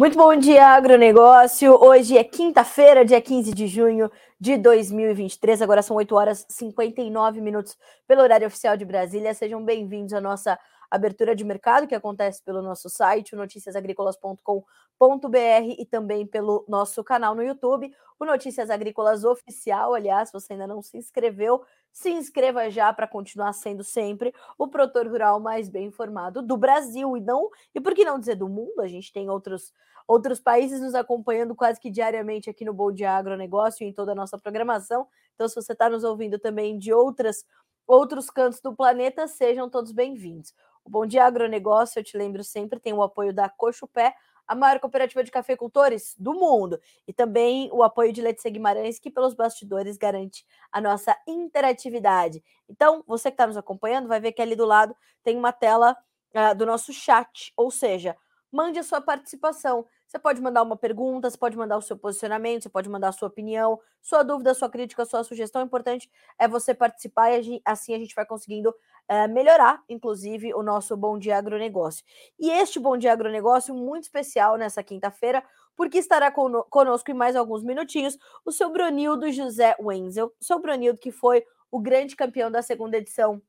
Muito bom dia, agronegócio. Hoje é quinta-feira, dia 15 de junho de 2023. Agora são 8 horas e 59 minutos pelo horário oficial de Brasília. Sejam bem-vindos à nossa abertura de mercado, que acontece pelo nosso site, noticiasagricolas.com.br e também pelo nosso canal no YouTube, o Notícias Agrícolas Oficial. Aliás, se você ainda não se inscreveu, se inscreva já para continuar sendo sempre o produtor rural mais bem informado do Brasil e não e por que não dizer do mundo? A gente tem outros outros países nos acompanhando quase que diariamente aqui no Bom Dia Agronegócio e em toda a nossa programação. Então, se você está nos ouvindo também de outras outros cantos do planeta, sejam todos bem-vindos. Bom Dia Agronegócio, eu te lembro sempre, tem o apoio da Cocho Pé, a maior cooperativa de cafeicultores do mundo, e também o apoio de Letícia Guimarães, que pelos bastidores garante a nossa interatividade. Então, você que está nos acompanhando, vai ver que ali do lado tem uma tela uh, do nosso chat, ou seja, mande a sua participação. Você pode mandar uma pergunta, você pode mandar o seu posicionamento, você pode mandar a sua opinião, sua dúvida, sua crítica, sua sugestão. O importante é você participar e assim a gente vai conseguindo é, melhorar, inclusive, o nosso Bom Dia Agronegócio. E este Bom Dia Agronegócio, muito especial nessa quinta-feira, porque estará conosco em mais alguns minutinhos o seu Brunildo José Wenzel. O seu Brunildo, que foi o grande campeão da segunda edição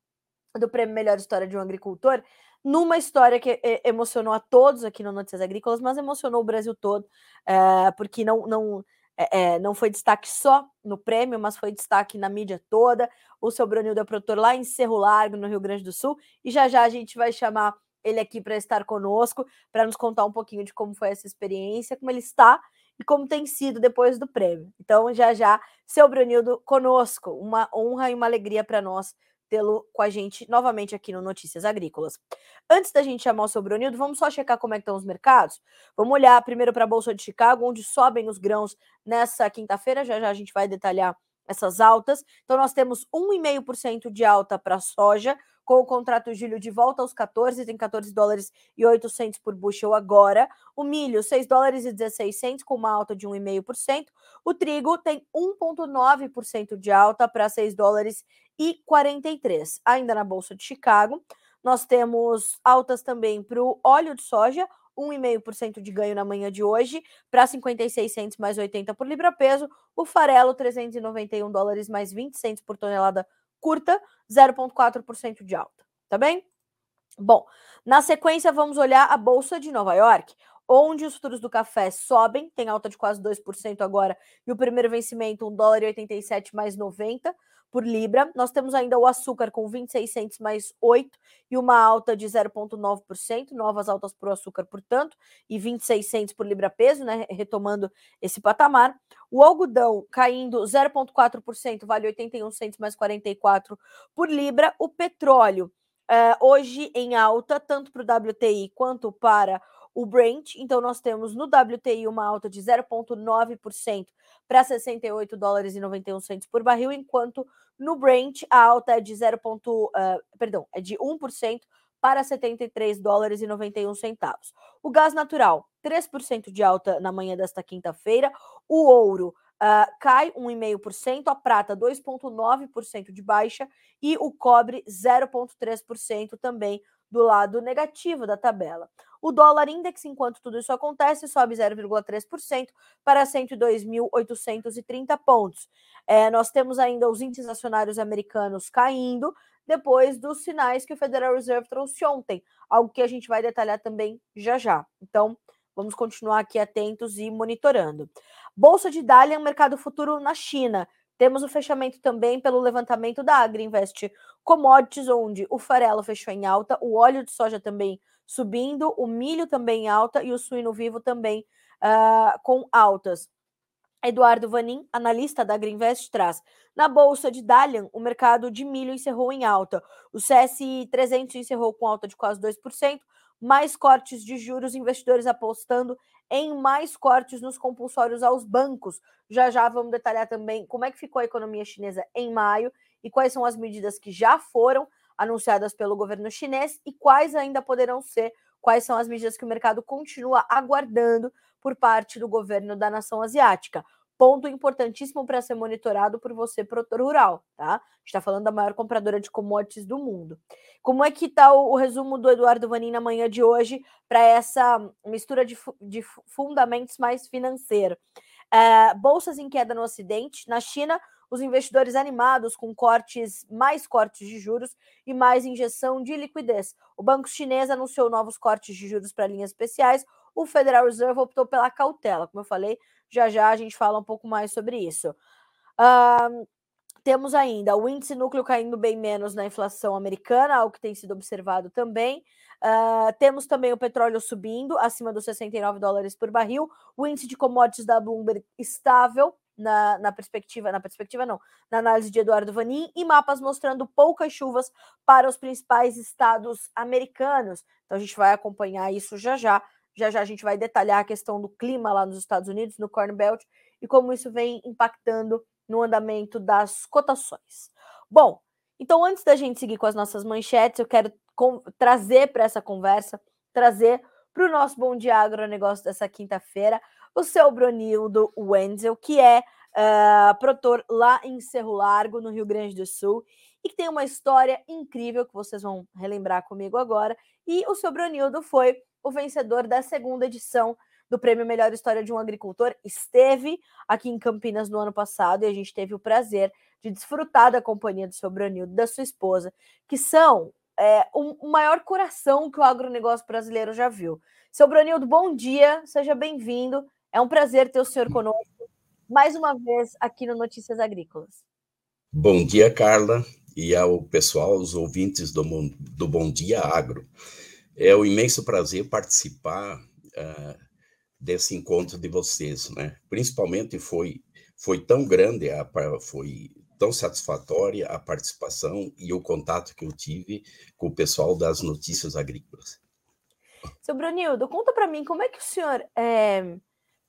do Prêmio Melhor História de um Agricultor numa história que eh, emocionou a todos aqui no Notícias Agrícolas, mas emocionou o Brasil todo, é, porque não, não, é, não foi destaque só no prêmio, mas foi destaque na mídia toda. O seu Brunildo é produtor lá em Cerro Largo, no Rio Grande do Sul, e já já a gente vai chamar ele aqui para estar conosco, para nos contar um pouquinho de como foi essa experiência, como ele está e como tem sido depois do prêmio. Então, já já, seu Brunildo conosco, uma honra e uma alegria para nós tê-lo com a gente novamente aqui no Notícias Agrícolas. Antes da gente chamar o Brunildo, vamos só checar como é estão os mercados? Vamos olhar primeiro para a Bolsa de Chicago, onde sobem os grãos nessa quinta-feira, já já a gente vai detalhar essas altas. Então nós temos 1,5% de alta para a soja, com o contrato julho de volta aos 14, tem 14 dólares e 800 por bushel agora. O milho, 6 dólares e 16 com uma alta de 1,5%. O trigo tem 1,9% de alta para 6 dólares e 43. Ainda na Bolsa de Chicago, nós temos altas também para o óleo de soja, 1,5% de ganho na manhã de hoje, para 56 centos mais 80 por libra peso. O farelo, 391 dólares mais 20 centos por tonelada curta, 0,4% de alta. Tá bem? Bom, na sequência, vamos olhar a Bolsa de Nova York, onde os futuros do café sobem, tem alta de quase 2% agora, e o primeiro vencimento, 1 dólar e 87 mais 90 por libra. Nós temos ainda o açúcar com 26 centos mais 8 e uma alta de 0,9%, novas altas para o açúcar, portanto, e 26 centos por libra peso, né, retomando esse patamar. O algodão caindo 0,4%, vale 81 centos mais 44 por libra. O petróleo uh, hoje em alta, tanto para o WTI quanto para o Brent. Então, nós temos no WTI uma alta de 0,9% para 68 dólares e 91 centos por barril, enquanto no Brent a alta é de 0. Uh, perdão, é de 1% para 73 dólares e 91 centavos. O gás natural, 3% de alta na manhã desta quinta-feira. O ouro uh, cai 1,5%, a prata 2,9% de baixa e o cobre 0,3% também do lado negativo da tabela. O dólar index, enquanto tudo isso acontece, sobe 0,3% para 102.830 pontos. É, nós temos ainda os índices acionários americanos caindo depois dos sinais que o Federal Reserve trouxe ontem, algo que a gente vai detalhar também já já. Então, vamos continuar aqui atentos e monitorando. Bolsa de Dalian, mercado futuro na China. Temos o fechamento também pelo levantamento da Agriinvest Commodities, onde o farelo fechou em alta, o óleo de soja também subindo, o milho também em alta e o suíno vivo também uh, com altas. Eduardo Vanin, analista da Greenvest, traz. Na bolsa de Dalian, o mercado de milho encerrou em alta. O CSI 300 encerrou com alta de quase 2%, mais cortes de juros, investidores apostando em mais cortes nos compulsórios aos bancos. Já já vamos detalhar também como é que ficou a economia chinesa em maio e quais são as medidas que já foram anunciadas pelo governo chinês e quais ainda poderão ser, quais são as medidas que o mercado continua aguardando por parte do governo da nação asiática. Ponto importantíssimo para ser monitorado por você, produtor rural, tá? A gente está falando da maior compradora de commodities do mundo. Como é que está o, o, resumo do Eduardo Vanin na manhã de hoje para essa mistura de, de fundamentos mais financeiro? É, bolsas em queda no Ocidente. Na China, os investidores animados com cortes, mais cortes de juros e mais injeção de liquidez. O banco chinês anunciou novos cortes de juros para linhas especiais. O Federal Reserve optou pela cautela. Como eu falei, já já a gente fala um pouco mais sobre isso. Uh, temos ainda o índice núcleo caindo bem menos na inflação americana, algo que tem sido observado também. Uh, temos também o petróleo subindo, acima dos 69 dólares por barril. O índice de commodities da Bloomberg estável, na, na, perspectiva, na perspectiva não, na análise de Eduardo Vanin, e mapas mostrando poucas chuvas para os principais estados americanos. Então a gente vai acompanhar isso já já. Já já a gente vai detalhar a questão do clima lá nos Estados Unidos, no Corn Belt, e como isso vem impactando no andamento das cotações. Bom, então antes da gente seguir com as nossas manchetes, eu quero trazer para essa conversa, trazer para o nosso Bom Dia Agronegócio dessa quinta-feira, o seu Bronildo Wenzel, que é uh, produtor lá em Cerro Largo, no Rio Grande do Sul, e que tem uma história incrível que vocês vão relembrar comigo agora. E o seu Bronildo foi o vencedor da segunda edição do Prêmio Melhor História de um Agricultor. Esteve aqui em Campinas no ano passado e a gente teve o prazer de desfrutar da companhia do seu Bronildo, da sua esposa, que são é, o maior coração que o agronegócio brasileiro já viu. Seu Bronildo, bom dia, seja bem-vindo. É um prazer ter o senhor conosco mais uma vez aqui no Notícias Agrícolas. Bom dia, Carla, e ao pessoal, os ouvintes do, do Bom Dia Agro. É um imenso prazer participar uh, desse encontro de vocês, né? Principalmente foi foi tão grande, a, foi tão satisfatória a participação e o contato que eu tive com o pessoal das notícias agrícolas. Seu Brunildo, conta para mim como é que o senhor é,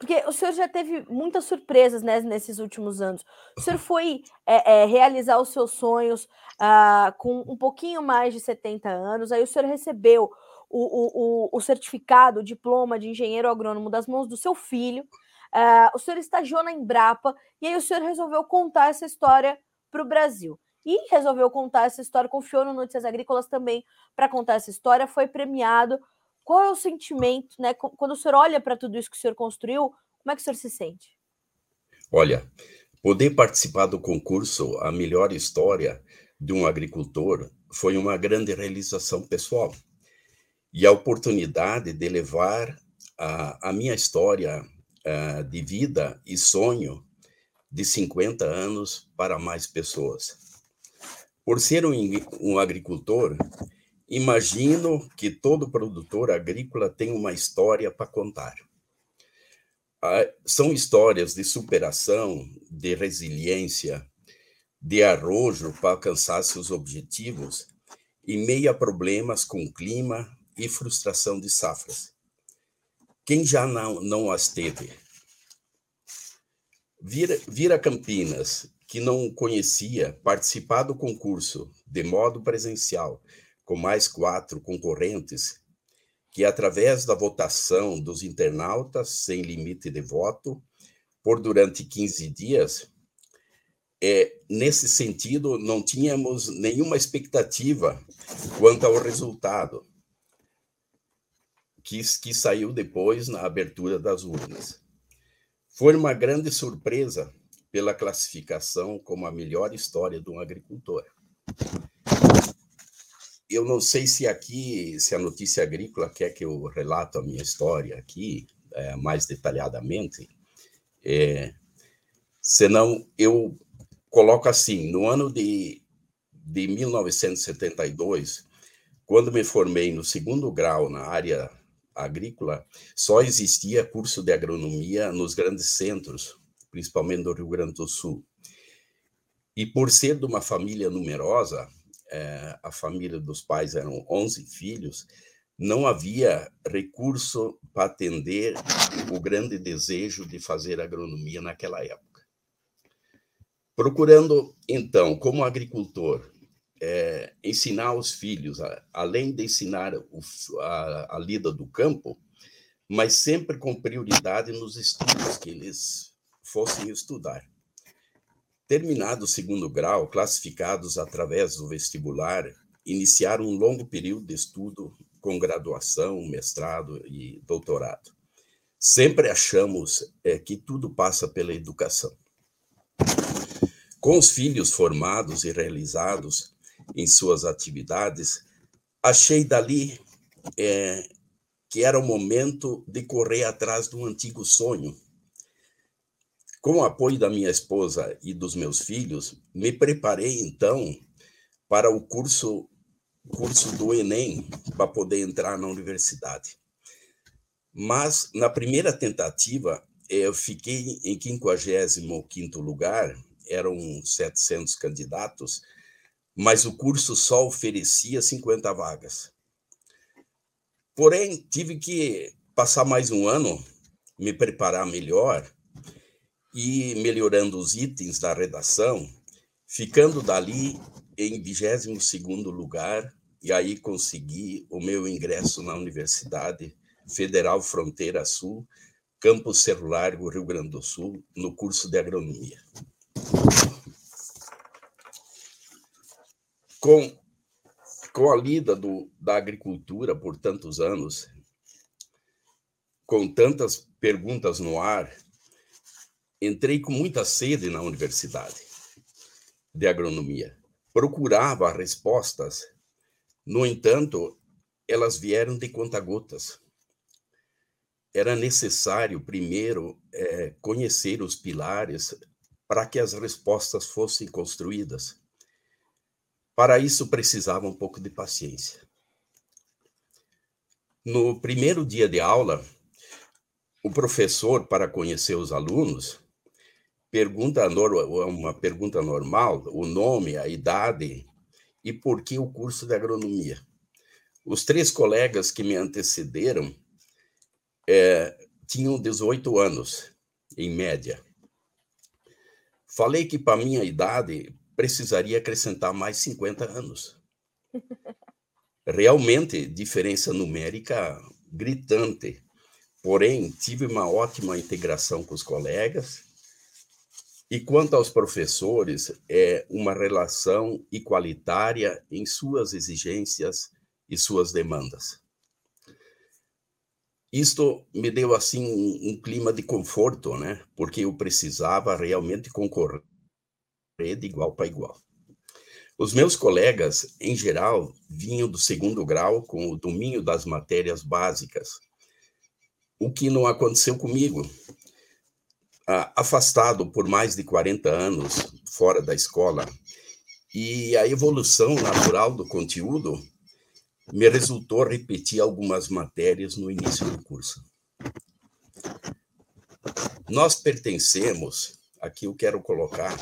porque o senhor já teve muitas surpresas né, nesses últimos anos. O senhor foi é, é, realizar os seus sonhos uh, com um pouquinho mais de 70 anos, aí o senhor recebeu o, o, o, certificado, o diploma de engenheiro agrônomo das mãos do seu filho. Uh, o senhor estagiou na Embrapa e aí o senhor resolveu contar essa história para o Brasil. E resolveu contar essa história, confiou no Notícias Agrícolas também para contar essa história, foi premiado qual é o sentimento, né? Quando o senhor olha para tudo isso que o senhor construiu, como é que o senhor se sente? Olha, poder participar do concurso A Melhor História de um Agricultor foi uma grande realização pessoal. E a oportunidade de levar a, a minha história uh, de vida e sonho de 50 anos para mais pessoas. Por ser um, um agricultor, Imagino que todo produtor agrícola tem uma história para contar. Ah, são histórias de superação, de resiliência, de arrojo para alcançar seus objetivos, em meio a problemas com clima e frustração de safras. Quem já não, não as teve? Vir, vir a Campinas, que não conhecia, participar do concurso de modo presencial, com mais quatro concorrentes, que, através da votação dos internautas, sem limite de voto, por durante 15 dias, é, nesse sentido, não tínhamos nenhuma expectativa quanto ao resultado, que, que saiu depois na abertura das urnas. Foi uma grande surpresa pela classificação como a melhor história de um agricultor eu não sei se aqui, se a notícia agrícola quer que eu relato a minha história aqui é, mais detalhadamente, é, senão eu coloco assim, no ano de, de 1972, quando me formei no segundo grau na área agrícola, só existia curso de agronomia nos grandes centros, principalmente do Rio Grande do Sul. E por ser de uma família numerosa, é, a família dos pais eram 11 filhos, não havia recurso para atender o grande desejo de fazer agronomia naquela época. Procurando, então, como agricultor, é, ensinar os filhos, além de ensinar o, a, a lida do campo, mas sempre com prioridade nos estudos, que eles fossem estudar. Terminado o segundo grau, classificados através do vestibular, iniciaram um longo período de estudo com graduação, mestrado e doutorado. Sempre achamos é, que tudo passa pela educação. Com os filhos formados e realizados em suas atividades, achei dali é, que era o momento de correr atrás de um antigo sonho. Com o apoio da minha esposa e dos meus filhos, me preparei então para o curso curso do Enem para poder entrar na universidade. Mas na primeira tentativa, eu fiquei em 55º lugar, eram 700 candidatos, mas o curso só oferecia 50 vagas. Porém, tive que passar mais um ano, me preparar melhor e melhorando os itens da redação, ficando dali em 22º lugar, e aí consegui o meu ingresso na Universidade Federal Fronteira Sul, Campus Cerro Largo, Rio Grande do Sul, no curso de agronomia. Com, com a lida do, da agricultura por tantos anos, com tantas perguntas no ar, entrei com muita sede na universidade de agronomia. Procurava respostas, no entanto, elas vieram de conta-gotas. Era necessário, primeiro, é, conhecer os pilares para que as respostas fossem construídas. Para isso, precisava um pouco de paciência. No primeiro dia de aula, o professor, para conhecer os alunos, pergunta uma pergunta normal, o nome, a idade e por que o curso de agronomia. Os três colegas que me antecederam é, tinham 18 anos, em média. Falei que, para minha idade, precisaria acrescentar mais 50 anos. Realmente, diferença numérica gritante. Porém, tive uma ótima integração com os colegas e quanto aos professores, é uma relação igualitária em suas exigências e suas demandas. Isto me deu assim um, um clima de conforto, né? Porque eu precisava realmente concorrer de igual para igual. Os meus colegas, em geral, vinham do segundo grau com o domínio das matérias básicas, o que não aconteceu comigo afastado por mais de 40 anos fora da escola, e a evolução natural do conteúdo me resultou repetir algumas matérias no início do curso. Nós pertencemos, aqui eu quero colocar,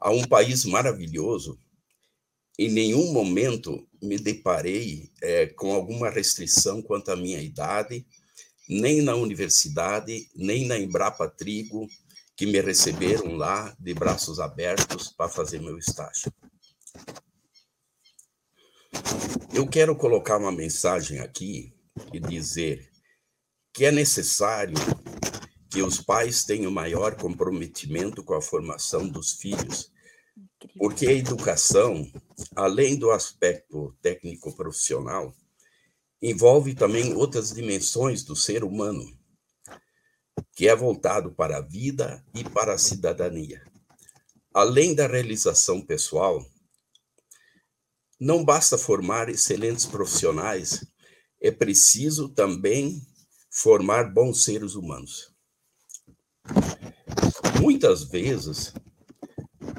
a um país maravilhoso. Em nenhum momento me deparei é, com alguma restrição quanto à minha idade nem na universidade, nem na Embrapa Trigo, que me receberam lá de braços abertos para fazer meu estágio. Eu quero colocar uma mensagem aqui e dizer que é necessário que os pais tenham maior comprometimento com a formação dos filhos, porque a educação, além do aspecto técnico-profissional, envolve também outras dimensões do ser humano, que é voltado para a vida e para a cidadania. Além da realização pessoal, não basta formar excelentes profissionais, é preciso também formar bons seres humanos. Muitas vezes,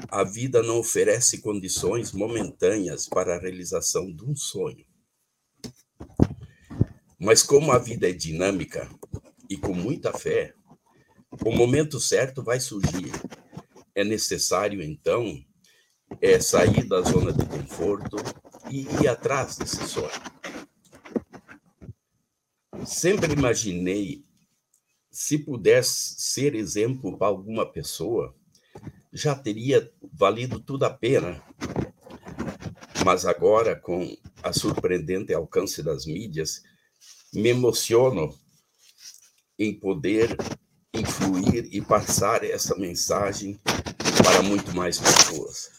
a vida não oferece condições momentâneas para a realização de um sonho. Mas como a vida é dinâmica e com muita fé, o momento certo vai surgir. É necessário, então, é sair da zona de conforto e ir atrás desse sonho. Sempre imaginei se pudesse ser exemplo para alguma pessoa, já teria valido tudo a pena. Mas agora, com a surpreendente alcance das mídias, me emociono em poder influir e passar essa mensagem para muito mais pessoas.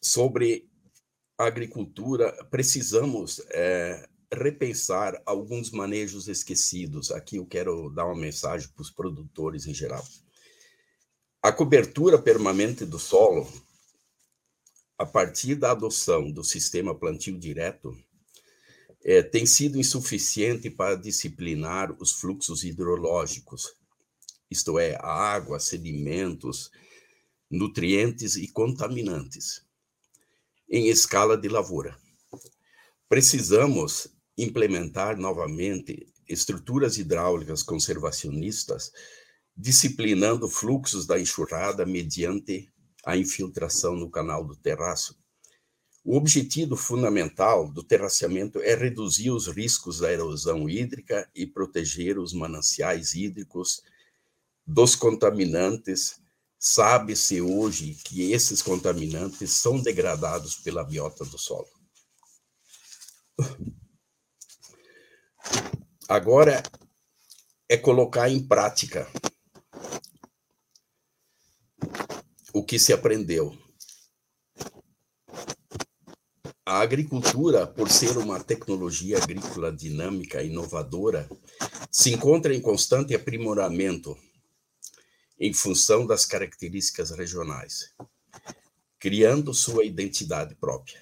Sobre agricultura, precisamos é, repensar alguns manejos esquecidos. Aqui eu quero dar uma mensagem para os produtores em geral. A cobertura permanente do solo, a partir da adoção do sistema plantio direto, é, tem sido insuficiente para disciplinar os fluxos hidrológicos, isto é, a água, sedimentos, nutrientes e contaminantes, em escala de lavoura. Precisamos implementar novamente estruturas hidráulicas conservacionistas, disciplinando fluxos da enxurrada mediante a infiltração no canal do terraço. O objetivo fundamental do terraceamento é reduzir os riscos da erosão hídrica e proteger os mananciais hídricos dos contaminantes. Sabe-se hoje que esses contaminantes são degradados pela biota do solo. Agora é colocar em prática o que se aprendeu. A agricultura, por ser uma tecnologia agrícola dinâmica e inovadora, se encontra em constante aprimoramento em função das características regionais, criando sua identidade própria.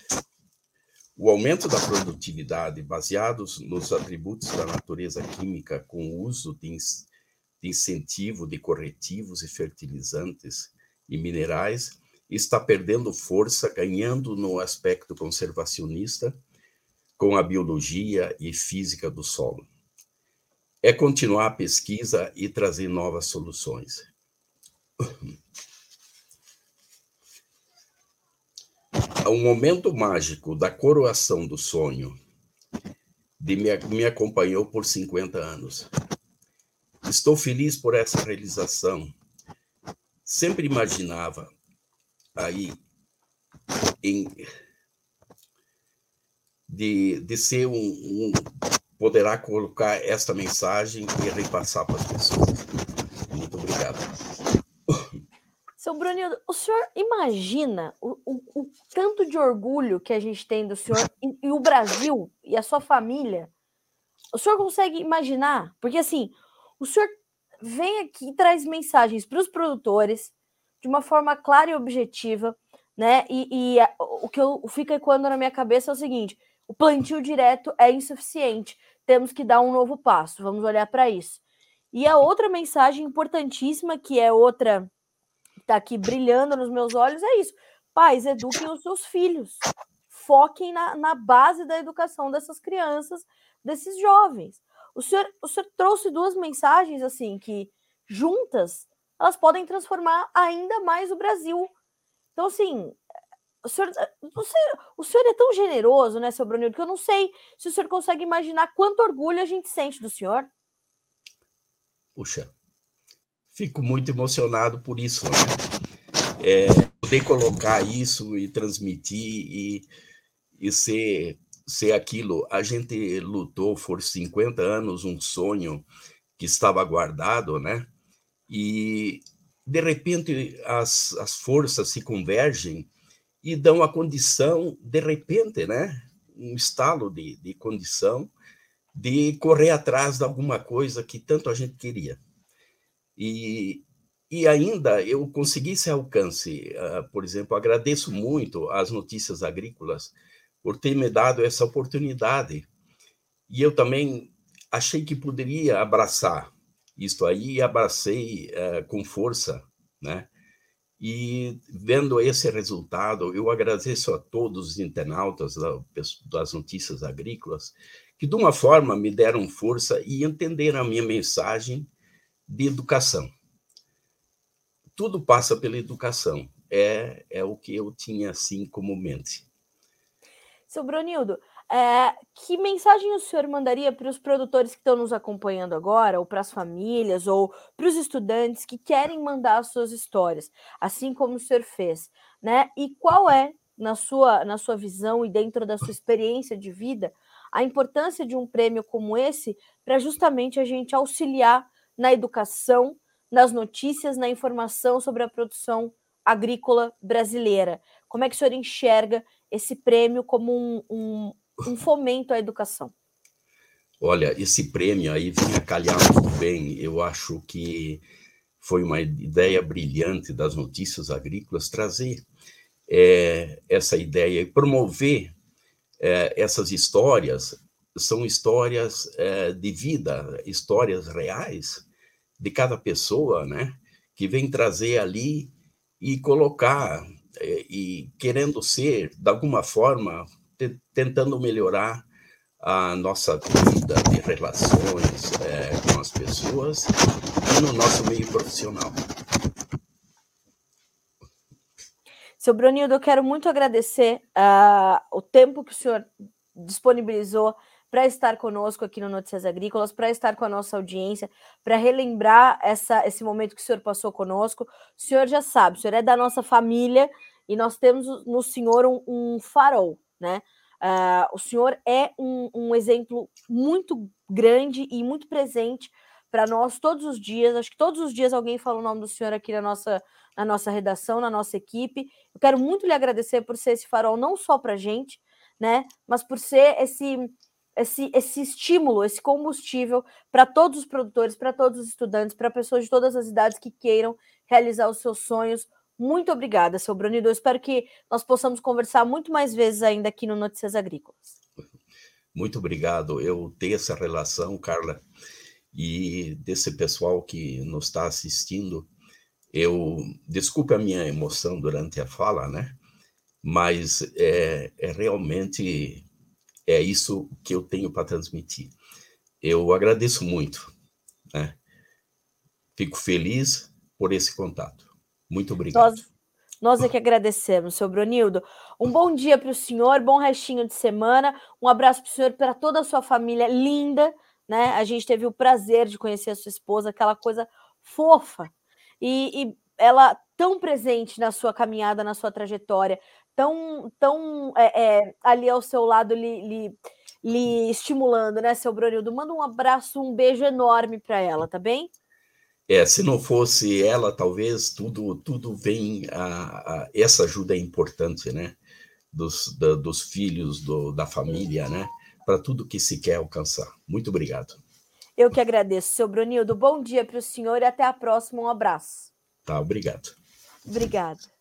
O aumento da produtividade, baseados nos atributos da natureza química, com o uso de, de incentivo de corretivos e fertilizantes e minerais, está perdendo força, ganhando no aspecto conservacionista com a biologia e física do solo. É continuar a pesquisa e trazer novas soluções. O momento mágico da coroação do sonho de me, me acompanhou por 50 anos. Estou feliz por essa realização. Sempre imaginava aí em de, de ser um, um poderá colocar esta mensagem e repassar para as pessoas. Muito obrigado. Seu Brunildo, o senhor imagina o, o, o, tanto de orgulho que a gente tem do senhor e, e, o Brasil e a sua família? O senhor consegue imaginar? Porque assim, o senhor vem aqui e traz mensagens para os produtores de uma forma clara e objetiva, né? E, e a, o que eu, fica ecoando na minha cabeça é o seguinte: o plantio direto é insuficiente, temos que dar um novo passo, vamos olhar para isso. E a outra mensagem importantíssima, que é outra está aqui brilhando nos meus olhos é isso. Pais, eduquem os seus filhos. Foquem na, na base da educação dessas crianças, desses jovens. O senhor, o senhor trouxe duas mensagens assim que juntas elas podem transformar ainda mais o Brasil. Então, assim, o senhor, o senhor, o senhor é tão generoso, né, seu Brunildo, que eu não sei se o senhor consegue imaginar quanto orgulho a gente sente do senhor. Puxa, fico muito emocionado por isso. Né? É, poder colocar isso e transmitir e, e ser, ser aquilo. A gente lutou por 50 anos um sonho que estava guardado, né? E, de repente, as, as forças se convergem e dão a condição, de repente, né? Um estalo de, de condição de correr atrás de alguma coisa que tanto a gente queria. E, e ainda eu consegui esse alcance. Uh, por exemplo, agradeço muito às notícias agrícolas por ter me dado essa oportunidade. E eu também achei que poderia abraçar isto aí e abracei uh, com força, né? E vendo esse resultado, eu agradeço a todos os internautas das notícias agrícolas que, de uma forma, me deram força e entenderam a minha mensagem de educação. Tudo passa pela educação. É, é o que eu tinha assim como mente. Seu Brunildo, é, que mensagem o senhor mandaria para os produtores que estão nos acompanhando agora, ou para as famílias, ou para os estudantes que querem mandar as suas histórias, assim como o senhor fez, né? E qual é, na sua, na sua visão e dentro da sua experiência de vida, a importância de um prêmio como esse para justamente a gente auxiliar na educação, nas notícias, na informação sobre a produção agrícola brasileira. Como é que o senhor enxerga esse prêmio como um, um, um fomento à educação? Olha, esse prêmio aí vem a calhar muito bem. Eu acho que foi uma ideia brilhante das notícias agrícolas trazer é, essa ideia e promover é, essas histórias. São histórias é, de vida, histórias reais de cada pessoa, né? Que vem trazer ali e colocar é, e querendo ser, de alguma forma, tentando melhorar a nossa vida de relações é, com as pessoas e no nosso meio profissional. Seu Brunildo, eu quero muito agradecer uh, o tempo que o senhor disponibilizou para estar conosco aqui no Notícias Agrícolas, para estar com a nossa audiência, para relembrar essa, esse momento que o senhor passou conosco. O senhor já sabe, o senhor é da nossa família e nós temos no senhor um, um farol, né? Uh, o senhor é um, um, exemplo muito grande e muito presente para nós todos os dias. Acho que todos os dias alguém fala o nome do senhor aqui na nossa, na nossa redação, na nossa equipe. Eu quero muito lhe agradecer por ser esse farol, não só para a gente, né? Mas por ser esse, esse, esse estímulo, esse combustível para todos os produtores, para todos os estudantes, para pessoas de todas as idades que queiram realizar os seus sonhos muito obrigada, seu Brunido. Eu espero que nós possamos conversar muito mais vezes ainda aqui no Notícias Agrícolas. Muito obrigado. Eu tenho essa relação, Carla, e desse pessoal que nos está assistindo. Eu desculpe a minha emoção durante a fala, né? Mas é, é realmente é isso que eu tenho para transmitir. Eu agradeço muito, né? Fico feliz por esse contato. Muito obrigado. Nós, nós é que agradecemos, seu Bronildo. Um bom dia para o senhor, bom restinho de semana. Um abraço para o senhor, para toda a sua família linda. Né? A gente teve o prazer de conhecer a sua esposa, aquela coisa fofa. E, e ela tão presente na sua caminhada, na sua trajetória, tão, tão é, é, ali ao seu lado, lhe, lhe, lhe estimulando, né, seu Bronildo? Manda um abraço, um beijo enorme para ela, tá bem? É, se não fosse ela, talvez tudo tudo vem a, a essa ajuda é importante, né? Dos, da, dos filhos, do, da família, né? Para tudo que se quer alcançar. Muito obrigado. Eu que agradeço, seu Brunildo. Bom dia para o senhor e até a próxima. Um abraço. Tá, obrigado. Obrigado.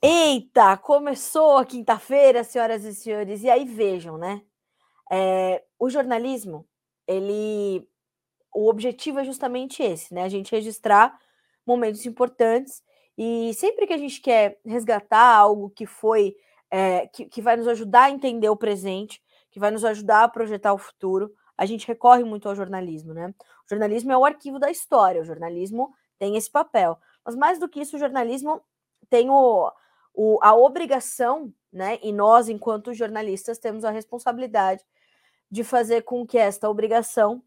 Eita, começou a quinta-feira, senhoras e senhores. E aí vejam, né? É, o jornalismo, ele o objetivo é justamente esse, né? A gente registrar momentos importantes e sempre que a gente quer resgatar algo que foi é, que, que vai nos ajudar a entender o presente, que vai nos ajudar a projetar o futuro, a gente recorre muito ao jornalismo, né? O jornalismo é o arquivo da história, o jornalismo tem esse papel. Mas mais do que isso, o jornalismo tem o, o, a obrigação, né? E nós, enquanto jornalistas, temos a responsabilidade de fazer com que esta obrigação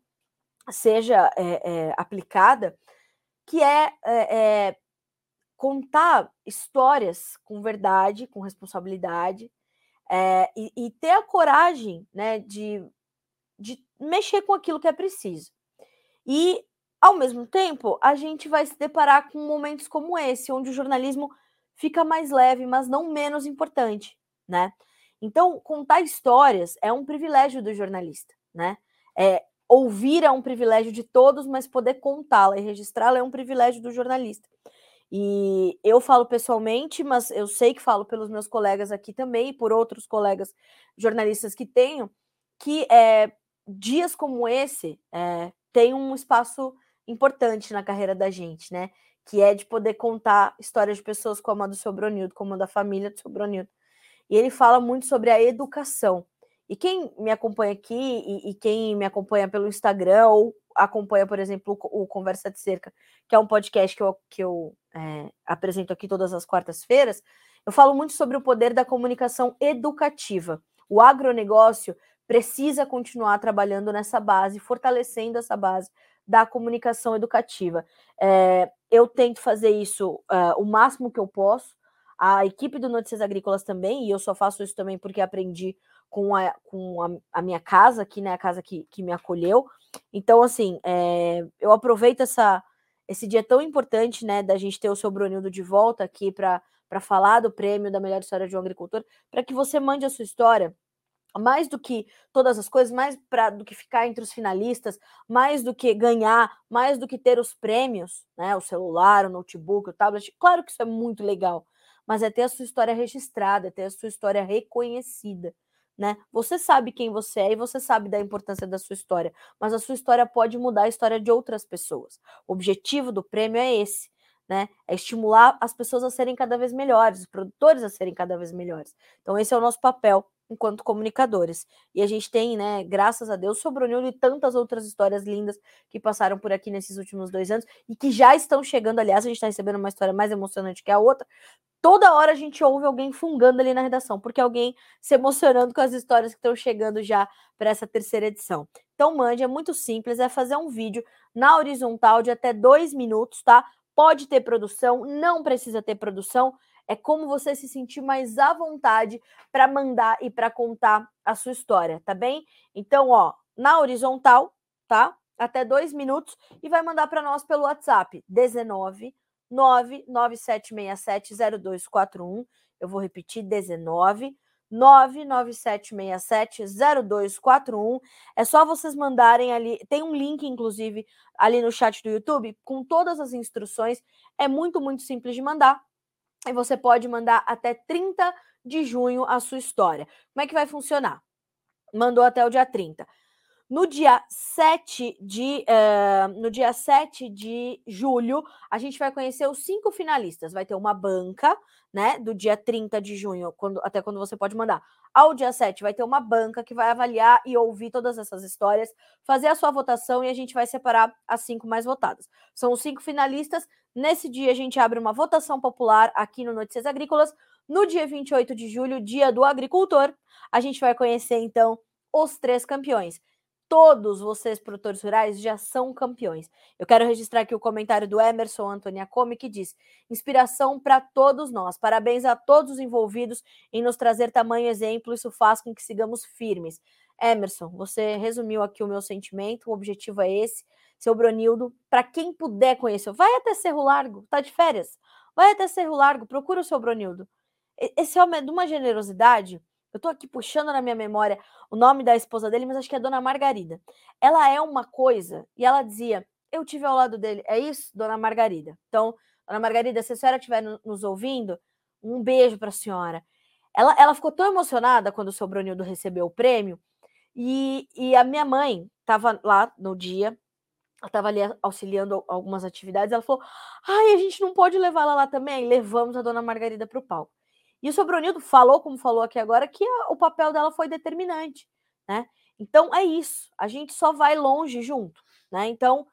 seja é, é, aplicada, que é, é, contar histórias com verdade, com responsabilidade, e, e, ter a coragem né, de, de mexer com aquilo que é preciso. E, ao mesmo tempo, a gente vai se deparar com momentos como esse, onde o jornalismo fica mais leve, mas não menos importante, né? Então, contar histórias é um privilégio do jornalista, né? É, ouvir é um privilégio de todos, mas poder contá-la e registrá-la é um privilégio do jornalista. E eu falo pessoalmente, mas eu sei que falo pelos meus colegas aqui também e por outros colegas jornalistas que tenho, que é, dias como esse é, tem um espaço importante na carreira da gente, né? Que é de poder contar histórias de pessoas como a do seu Bronildo, como a da família do seu Bronildo. E ele fala muito sobre a educação. E quem me acompanha aqui e, e, quem me acompanha pelo Instagram ou acompanha, por exemplo, o, Conversa de Cerca, que é um podcast que eu, que eu é, apresento aqui todas as quartas-feiras, eu falo muito sobre o poder da comunicação educativa. O agronegócio precisa continuar trabalhando nessa base, fortalecendo essa base da comunicação educativa. É, eu tento fazer isso uh, o máximo que eu posso. A equipe do Notícias Agrícolas também, e eu só faço isso também porque aprendi com, a, com a, a, minha casa aqui, né? A casa que, que me acolheu. Então, assim, é, eu aproveito essa, esse dia tão importante, né, da gente ter o seu Brunildo de volta aqui para falar do prêmio da melhor história de um agricultor, para que você mande a sua história mais do que todas as coisas, mais para do que ficar entre os finalistas, mais do que ganhar, mais do que ter os prêmios, né? O celular, o notebook, o tablet. Claro que isso é muito legal, mas é ter a sua história registrada, é ter a sua história reconhecida. Né? Você sabe quem você é e você sabe da importância da sua história, mas a sua história pode mudar a história de outras pessoas. O objetivo do prêmio é esse, né? É estimular as pessoas a serem cada vez melhores, os produtores a serem cada vez melhores. Então esse é o nosso papel enquanto comunicadores. E a gente tem, né, graças a Deus, Sobronildo e tantas outras histórias lindas que passaram por aqui nesses últimos dois anos e que já estão chegando. Aliás, a gente está recebendo uma história mais emocionante que a outra. Toda hora a gente ouve alguém fungando ali na redação, porque alguém se emocionando com as histórias que estão chegando já para essa terceira edição. Então, mande, é muito simples, é fazer um vídeo na horizontal de até dois minutos, tá? Pode ter produção, não precisa ter produção é como você se sentir mais à vontade para mandar e para contar a sua história, tá bem? Então, ó, na horizontal, tá? Até dois minutos e vai mandar para nós pelo WhatsApp 19 997670241. Eu vou repetir 19 997670241. É só vocês mandarem ali, tem um link inclusive ali no chat do YouTube com todas as instruções. É muito muito simples de mandar e você pode mandar até 30 de junho a sua história. Como é que vai funcionar? Mandou até o dia 30. No dia 7 de, uh, no dia 7 de julho, a gente vai conhecer os cinco finalistas. Vai ter uma banca, né? Do dia 30 de junho, quando, até quando você pode mandar. Ao dia 7, vai ter uma banca que vai avaliar e ouvir todas essas histórias, fazer a sua votação e a gente vai separar as cinco mais votadas. São os cinco finalistas. Nesse dia, a gente abre uma votação popular aqui no Notícias Agrícolas. No dia 28 de julho, dia do agricultor, a gente vai conhecer então os três campeões todos vocês, produtores rurais, já são campeões. Eu quero registrar aqui o comentário do Emerson Antoniacomi, que diz: inspiração para todos nós. Parabéns a todos os envolvidos em nos trazer tamanho exemplo. Isso faz com que sigamos firmes. Emerson, você resumiu aqui o meu sentimento. O objetivo é esse. Seu Bronildo, para quem puder conhecer, vai até Cerro Largo, tá de férias? Vai até Cerro Largo, procura o seu Bronildo. Esse homem é de uma generosidade eu tô aqui puxando na minha memória o nome da esposa dele, mas acho que é Dona Margarida. Ela é uma coisa, e ela dizia: Eu tive ao lado dele. É isso, Dona Margarida. Então, Dona Margarida, se a senhora estiver nos ouvindo, um beijo para a senhora. Ela, ela ficou tão emocionada quando o seu Brunildo recebeu o prêmio, e, e a minha mãe estava lá no dia, ela estava ali auxiliando algumas atividades, ela falou: Ai, a gente não pode levar ela lá também. Levamos a Dona Margarida para o palco. E o Sobronildo falou, como falou aqui agora, que o papel dela foi determinante, né? Então é isso, a gente só vai longe junto, né? Então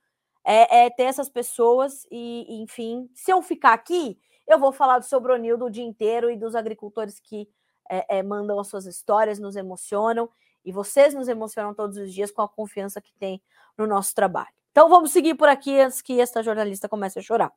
é, é ter essas pessoas e, enfim, se eu ficar aqui, eu vou falar do Sobronildo o dia inteiro e dos agricultores que é, é, mandam as suas histórias, nos emocionam e vocês nos emocionam todos os dias com a confiança que tem no nosso trabalho. Então vamos seguir por aqui antes que esta jornalista comece a chorar.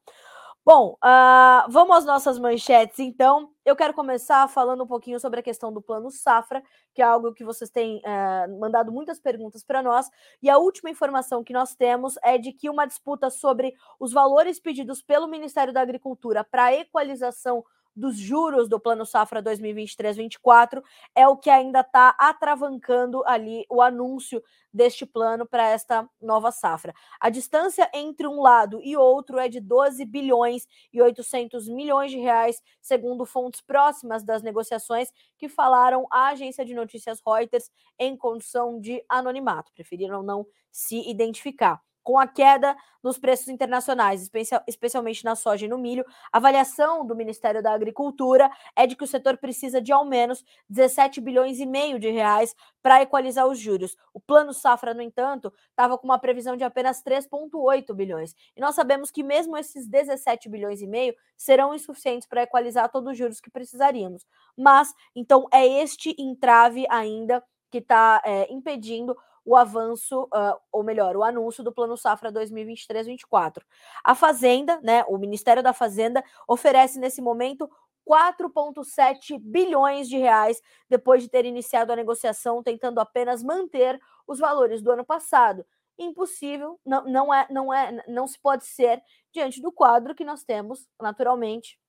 Bom, uh, vamos às nossas manchetes, então. Eu quero começar falando um pouquinho sobre a questão do Plano Safra, que é algo que vocês têm uh, mandado muitas perguntas para nós. E a última informação que nós temos é de que uma disputa sobre os valores pedidos pelo Ministério da Agricultura para a equalização dos juros do Plano Safra 2023-24 é o que ainda está atravancando ali o anúncio deste plano para esta nova safra. A distância entre um lado e outro é de 12 bilhões e 800 milhões de reais, segundo fontes próximas das negociações que falaram à agência de notícias Reuters em condição de anonimato, preferiram não se identificar com a queda nos preços internacionais, especialmente na soja e no milho, a avaliação do Ministério da Agricultura é de que o setor precisa de ao menos 17 bilhões e meio de reais para equalizar os juros. O plano safra, no entanto, estava com uma previsão de apenas 3,8 bilhões. E nós sabemos que mesmo esses 17 bilhões e meio serão insuficientes para equalizar todos os juros que precisaríamos. Mas, então, é este entrave ainda que está é, eh, impedindo o avanço, uh, ou melhor, o anúncio do Plano Safra 2023-24. A Fazenda, né, o Ministério da Fazenda, oferece nesse momento 4,7 bilhões de reais depois de ter iniciado a negociação, tentando apenas manter os valores do ano passado. Impossível, não, não é, não é, não se pode ser diante do quadro que nós temos, naturalmente,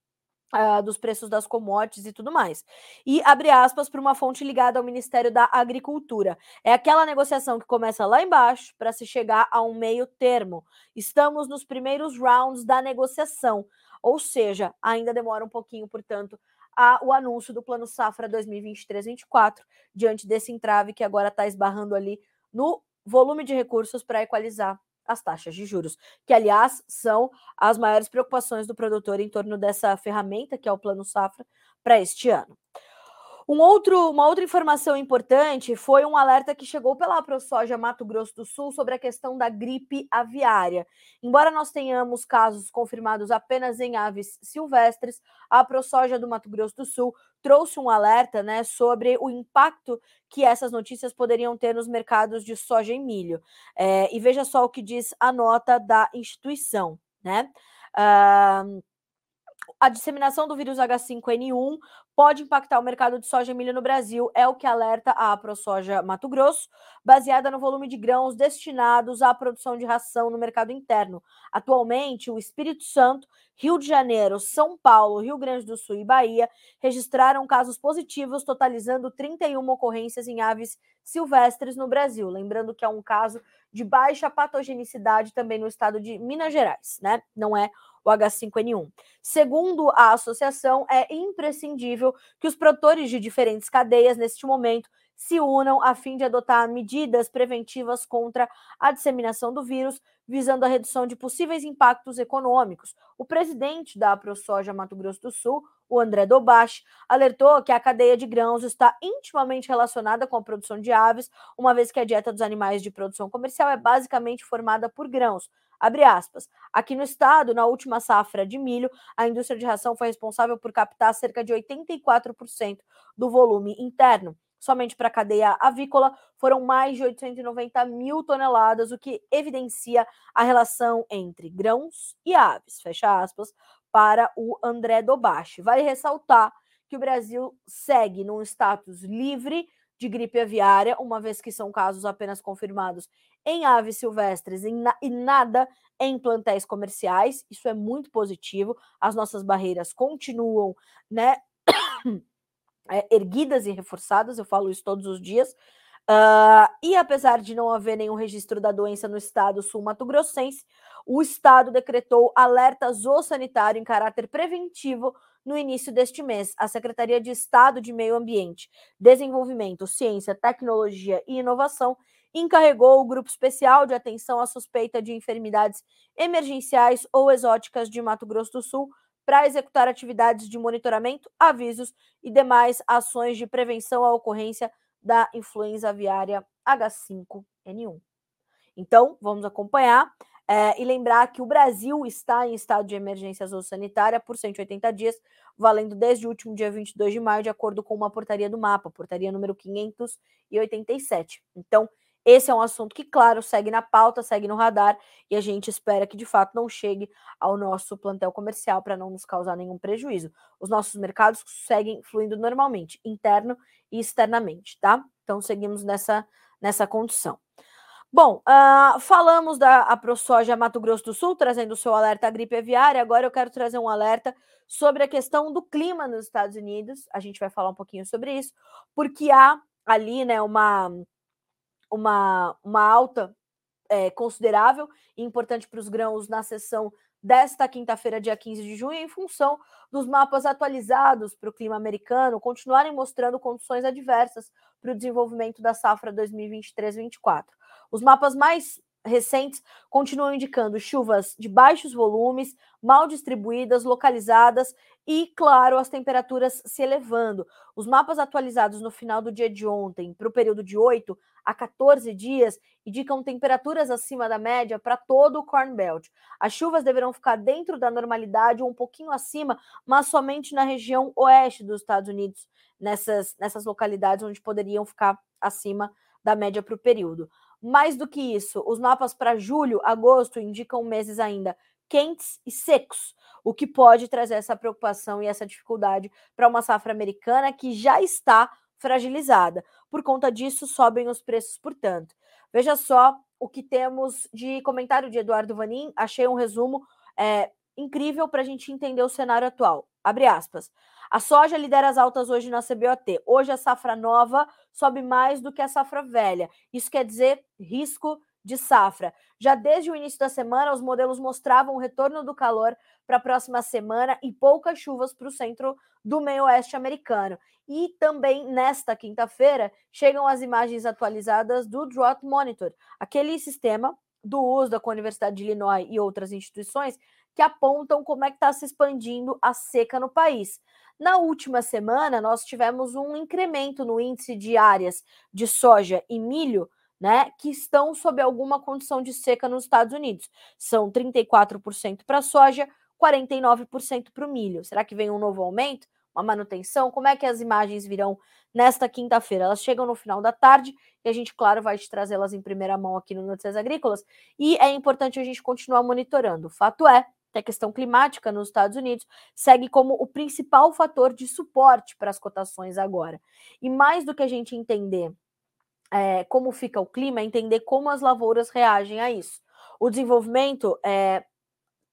Uh, dos preços das commodities e tudo mais. E abre aspas para uma fonte ligada ao Ministério da Agricultura. É aquela negociação que começa lá embaixo para se chegar a um meio termo. Estamos nos primeiros rounds da negociação, ou seja, ainda demora um pouquinho, portanto, a, o anúncio do Plano Safra 2023-24, diante desse entrave que agora está esbarrando ali no volume de recursos para equalizar as taxas de juros, que aliás são as maiores preocupações do produtor em torno dessa ferramenta que é o Plano Safra para este ano. Um outro, uma outra informação importante foi um alerta que chegou pela ProSoja Mato Grosso do Sul sobre a questão da gripe aviária. Embora nós tenhamos casos confirmados apenas em aves silvestres, a ProSoja do Mato Grosso do Sul trouxe um alerta né, sobre o impacto que essas notícias poderiam ter nos mercados de soja e milho. É, e veja só o que diz a nota da instituição. Né? Uh, a disseminação do vírus H5N1 pode impactar o mercado de soja e milho no Brasil, é o que alerta a ProSoja Mato Grosso, baseada no volume de grãos destinados à produção de ração no mercado interno. Atualmente, o Espírito Santo, Rio de Janeiro, São Paulo, Rio Grande do Sul e Bahia registraram casos positivos, totalizando 31 ocorrências em aves silvestres no Brasil. Lembrando que é um caso de baixa patogenicidade também no estado de Minas Gerais, né? Não é o H5N1. Segundo a associação, é imprescindível que os produtores de diferentes cadeias, neste momento, se unam a fim de adotar medidas preventivas contra a disseminação do vírus, visando a redução de possíveis impactos econômicos. O presidente da ProSoja Mato Grosso do Sul, o André Dobache, alertou que a cadeia de grãos está intimamente relacionada com a produção de aves, uma vez que a dieta dos animais de produção comercial é basicamente formada por grãos. Abre aspas. Aqui no estado, na última safra de milho, a indústria de ração foi responsável por captar cerca de 84% do volume interno. Somente para a cadeia avícola foram mais de 890 mil toneladas, o que evidencia a relação entre grãos e aves. Fecha aspas para o André Dobache. Vale ressaltar que o Brasil segue num status livre de gripe aviária, uma vez que são casos apenas confirmados em aves silvestres e nada em plantéis comerciais. Isso é muito positivo. As nossas barreiras continuam, né? É, erguidas e reforçadas, eu falo isso todos os dias. Uh, e apesar de não haver nenhum registro da doença no estado sul-mato-grossense, o estado decretou alerta zoossanitário em caráter preventivo no início deste mês. A Secretaria de Estado de Meio Ambiente, Desenvolvimento, Ciência, Tecnologia e Inovação encarregou o Grupo Especial de Atenção à Suspeita de Enfermidades Emergenciais ou Exóticas de Mato Grosso do Sul para executar atividades de monitoramento, avisos e demais ações de prevenção à ocorrência da influenza aviária H5N1. Então, vamos acompanhar é, e lembrar que o Brasil está em estado de emergência sanitária por 180 dias, valendo desde o último dia 22 de maio, de acordo com uma portaria do mapa, portaria número 587. Então, esse é um assunto que, claro, segue na pauta, segue no radar e a gente espera que de fato não chegue ao nosso plantel comercial para não nos causar nenhum prejuízo. Os nossos mercados seguem fluindo normalmente, interno e externamente, tá? Então seguimos nessa, nessa condição. Bom, uh, falamos da ProSoja Mato Grosso do Sul, trazendo o seu alerta à gripe aviária. Agora eu quero trazer um alerta sobre a questão do clima nos Estados Unidos. A gente vai falar um pouquinho sobre isso, porque há ali né, uma, uma, uma alta é, considerável e importante para os grãos na sessão desta quinta-feira, dia 15 de junho, em função dos mapas atualizados para o clima americano continuarem mostrando condições adversas para o desenvolvimento da safra 2023-24. Os mapas mais recentes continuam indicando chuvas de baixos volumes, mal distribuídas, localizadas e, claro, as temperaturas se elevando. Os mapas atualizados no final do dia de ontem, para o período de 8 a 14 dias, indicam temperaturas acima da média para todo o Corn Belt. As chuvas deverão ficar dentro da normalidade ou um pouquinho acima, mas somente na região oeste dos Estados Unidos, nessas, nessas localidades onde poderiam ficar acima da média para o período. Mais do que isso, os mapas para julho, agosto indicam meses ainda quentes e secos, o que pode trazer essa preocupação e essa dificuldade para uma safra americana que já está fragilizada. Por conta disso, sobem os preços, portanto. Veja só o que temos de comentário de Eduardo Vanin. Achei um resumo é, incrível para a gente entender o cenário atual. Abre aspas. A soja lidera as altas hoje na CBOT. Hoje a safra nova sobe mais do que a safra velha. Isso quer dizer risco de safra. Já desde o início da semana, os modelos mostravam o retorno do calor para a próxima semana e poucas chuvas para o centro do meio-oeste americano. E também nesta quinta-feira chegam as imagens atualizadas do Drought Monitor, aquele sistema do USDA com a Universidade de Illinois e outras instituições que apontam como é que está se expandindo a seca no país. Na última semana, nós tivemos um incremento no índice de áreas de soja e milho, né, que estão sob alguma condição de seca nos Estados Unidos. São 34% para soja, 49% para o milho. Será que vem um novo aumento? Uma manutenção? Como é que as imagens virão nesta quinta-feira? Elas chegam no final da tarde e a gente, claro, vai te trazê-las em primeira mão aqui no Notícias Agrícolas. E é importante a gente continuar monitorando. O fato é que a questão climática nos Estados Unidos segue como o principal fator de suporte para as cotações agora. E mais do que a gente entender é, como fica o clima, é entender como as lavouras reagem a isso. O desenvolvimento é,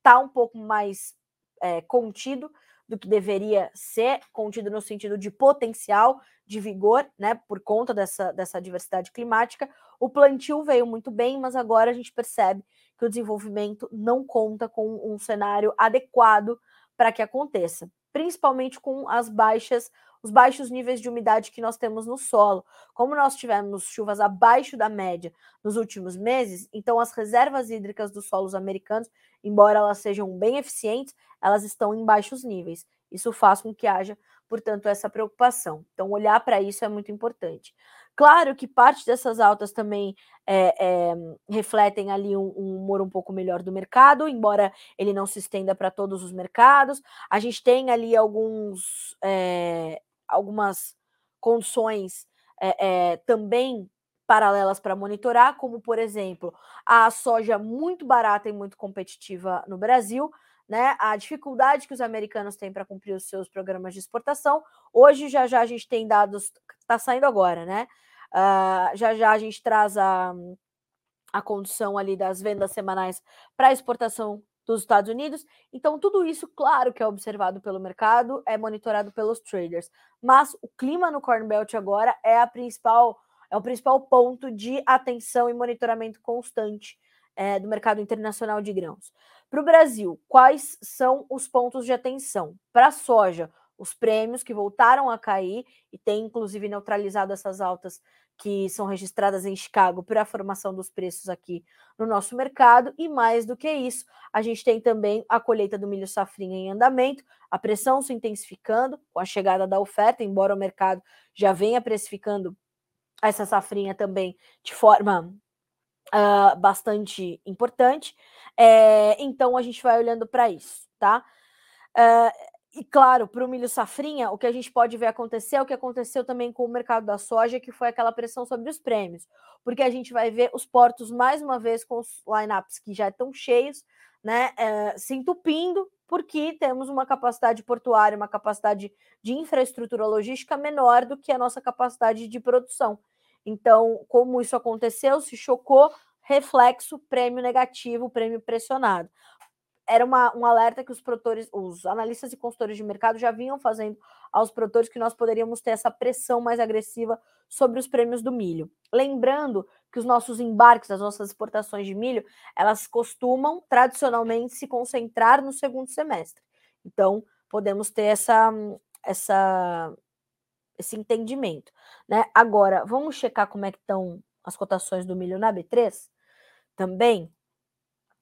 tá um pouco mais é, contido do que deveria ser, contido no sentido de potencial, de vigor, né, por conta dessa, dessa diversidade climática. O plantio veio muito bem, mas agora a gente percebe que o desenvolvimento não conta com um cenário adequado para que aconteça, principalmente com as baixas, os baixos níveis de umidade que nós temos no solo. Como nós tivemos chuvas abaixo da média nos últimos meses, então as reservas hídricas dos solos americanos, embora elas sejam bem eficientes, elas estão em baixos níveis. Isso faz com que haja, portanto, essa preocupação. Então, olhar para isso é muito importante. Claro que parte dessas altas também é, é, refletem ali um, um, humor um pouco melhor do mercado, embora ele não se estenda para todos os mercados. A gente tem ali alguns, é, algumas condições também paralelas para monitorar, como por exemplo a soja muito barata e muito competitiva no Brasil, né, a dificuldade que os americanos têm para cumprir os seus programas de exportação. Hoje já já a gente tem dados, está saindo agora, né? Uh, já já a gente traz a, a condição ali das vendas semanais para exportação dos Estados Unidos. Então, tudo isso, claro que é observado pelo mercado, é monitorado pelos traders. Mas o clima no Corn Belt agora é a principal, é o principal ponto de atenção e monitoramento constante é, do mercado internacional de grãos. Para o Brasil, quais são os pontos de atenção? Para a soja, os prêmios que voltaram a cair e tem inclusive neutralizado essas altas que são registradas em Chicago para a formação dos preços aqui no nosso mercado. E mais do que isso, a gente tem também a colheita do milho safrinha em andamento, a pressão se intensificando com a chegada da oferta, embora o mercado já venha precificando essa safrinha também de forma uh, bastante importante. É, então a gente vai olhando para isso, tá? Uh, e claro, para o milho safrinha, o que a gente pode ver acontecer é o que aconteceu também com o mercado da soja, que foi aquela pressão sobre os prêmios. Porque a gente vai ver os portos, mais uma vez, com os lineups que já estão cheios, né, é, se entupindo, porque temos uma capacidade portuária, uma capacidade de infraestrutura logística menor do que a nossa capacidade de produção. Então, como isso aconteceu, se chocou, reflexo, prêmio negativo, prêmio pressionado era uma, um alerta que os produtores, os analistas e consultores de mercado já vinham fazendo aos produtores que nós poderíamos ter essa pressão mais agressiva sobre os prêmios do milho. Lembrando que os nossos embarques, as nossas exportações de milho, elas costumam tradicionalmente se concentrar no segundo semestre. Então, podemos ter essa, essa esse entendimento, né? Agora, vamos checar como é que estão as cotações do milho na B3 também.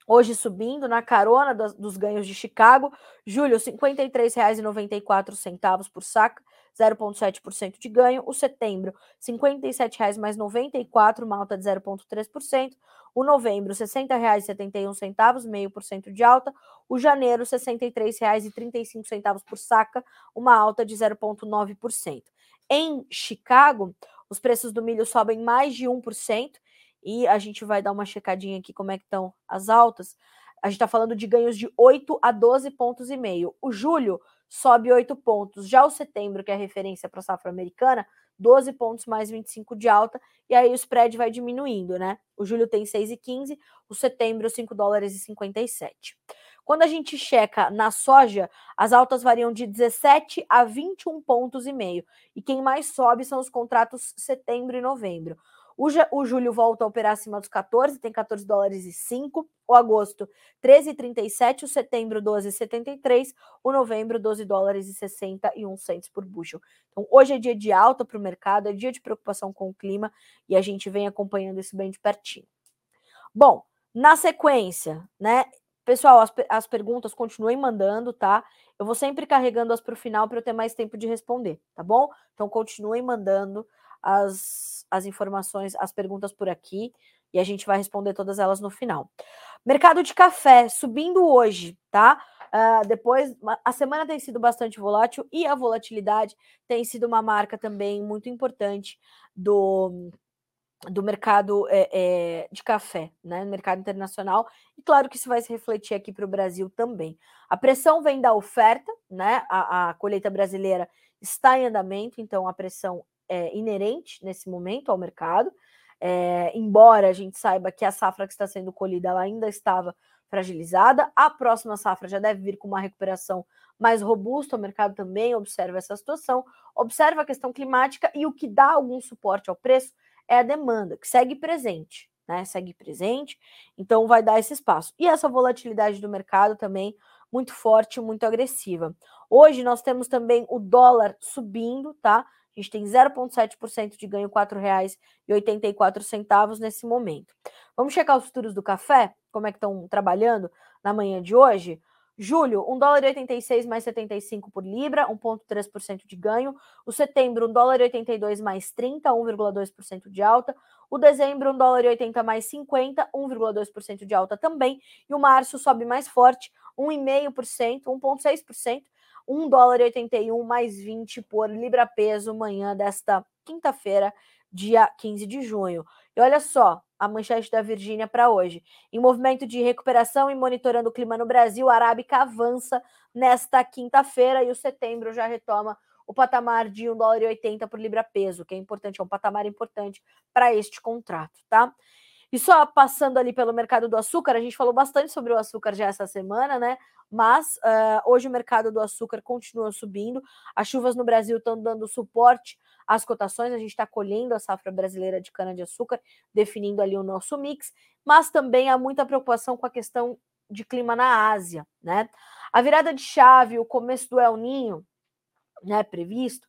Hoje subindo na carona dos, dos ganhos de Chicago. Julho, R$ 53,94 por saca, 0,7% de ganho. O setembro, R$ 57,94, mais 94, uma alta de 0,3%. O novembro, R$ 60,71, meio por cento de alta. O janeiro, R$ 63,35 por saca, uma alta de 0,9%. Em Chicago, os preços do milho sobem mais de 1%, e a gente vai dar uma checadinha aqui como é que estão as altas. A gente está falando de ganhos de 8 a 12 pontos e meio. O julho sobe 8 pontos. Já o setembro, que é a referência para a safra americana, 12 pontos mais 25 de alta, e aí o spread vai diminuindo, né? O julho tem 6,15, o setembro 5 dólares e 57. Quando a gente checa na soja, as altas variam de 17 a 21 pontos e meio. E quem mais sobe são os contratos setembro e novembro. O, o julho volta a operar acima dos 14, tem 14 dólares e 5. O agosto, 13,37. O setembro, 12,73. O novembro, 12 dólares e 61 centos por bushel. Então, hoje é dia de alta para o mercado, é dia de preocupação com o clima e a gente vem acompanhando isso bem de pertinho. Bom, na sequência, né? Pessoal, as, as perguntas continuem mandando, tá? Eu vou sempre carregando as para o final para eu ter mais tempo de responder, tá bom? Então, continuem mandando as, as informações, as perguntas por aqui e a gente vai responder todas elas no final. Mercado de café subindo hoje, tá? Uh, depois, a semana tem sido bastante volátil e a volatilidade tem sido uma marca também muito importante do, do mercado é, é, de café, né? No mercado internacional. E claro que isso vai se refletir aqui para o Brasil também. A pressão vem da oferta, né? A, a colheita brasileira está em andamento, então a pressão é, inerente nesse momento ao mercado. É, embora a gente saiba que a safra que está sendo colhida ela ainda estava fragilizada, a próxima safra já deve vir com uma recuperação mais robusta. O mercado também observa essa situação, observa a questão climática e o que dá algum suporte ao preço é a demanda, que segue presente, né? Segue presente, então vai dar esse espaço. E essa volatilidade do mercado também muito forte, muito agressiva. Hoje nós temos também o dólar subindo, tá? A gente tem 0,7% de ganho, R$ 4,84 nesse momento. Vamos checar os futuros do café, como é que estão trabalhando na manhã de hoje? Julho, 1 dólar e 86 mais 75 por libra, 1,3% de ganho. O setembro, 1 dólar e 82 mais 30, 1,2% de alta. O dezembro, 1 dólar e 80 mais 50, 1,2% de alta também. E o março sobe mais forte, 1,5%, 1,6%. 1 dólar e 81 mais 20 por libra peso manhã desta quinta-feira, dia 15 de junho. E olha só a manchete da Virgínia para hoje. Em movimento de recuperação e monitorando o clima no Brasil, a Arábica avança nesta quinta-feira e o setembro já retoma o patamar de 1 dólar e 80 por libra peso, que é importante, é um patamar importante para este contrato, tá? E só passando ali pelo mercado do açúcar, a gente falou bastante sobre o açúcar já essa semana, né? Mas uh, hoje o mercado do açúcar continua subindo. As chuvas no Brasil estão dando suporte às cotações. A gente está colhendo a safra brasileira de cana-de-açúcar, definindo ali o nosso mix, mas também há muita preocupação com a questão de clima na Ásia, né? A virada de chave, o começo do El Ninho, né, previsto,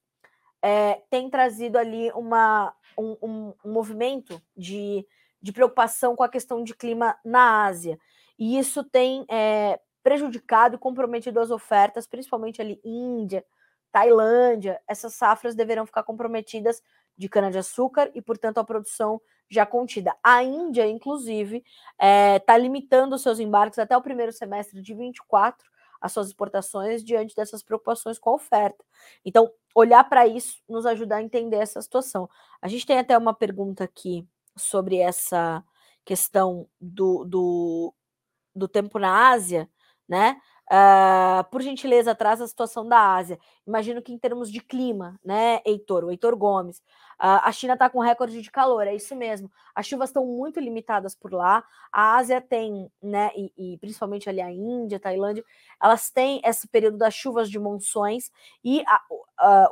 é, tem trazido ali uma, um, um, um movimento de de preocupação com a questão de clima na Ásia. E isso tem é, prejudicado e comprometido as ofertas, principalmente ali Índia, Tailândia. Essas safras deverão ficar comprometidas de cana-de-açúcar e, portanto, a produção já contida. A Índia, inclusive, está é, tá limitando seus embarques até o primeiro semestre de 24, as suas exportações, diante dessas preocupações com a oferta. Então, olhar para isso nos ajuda a entender essa situação. A gente tem até uma pergunta aqui sobre essa questão do, do, do tempo na Ásia, né? Uh, por gentileza, traz a situação da Ásia. Imagino que em termos de clima, né, Heitor, o Heitor Gomes, uh, a China está com recorde de calor, é isso mesmo. As chuvas estão muito limitadas por lá. A Ásia tem, né, e, e principalmente ali a Índia, Tailândia, elas têm esse período das chuvas de monções e a,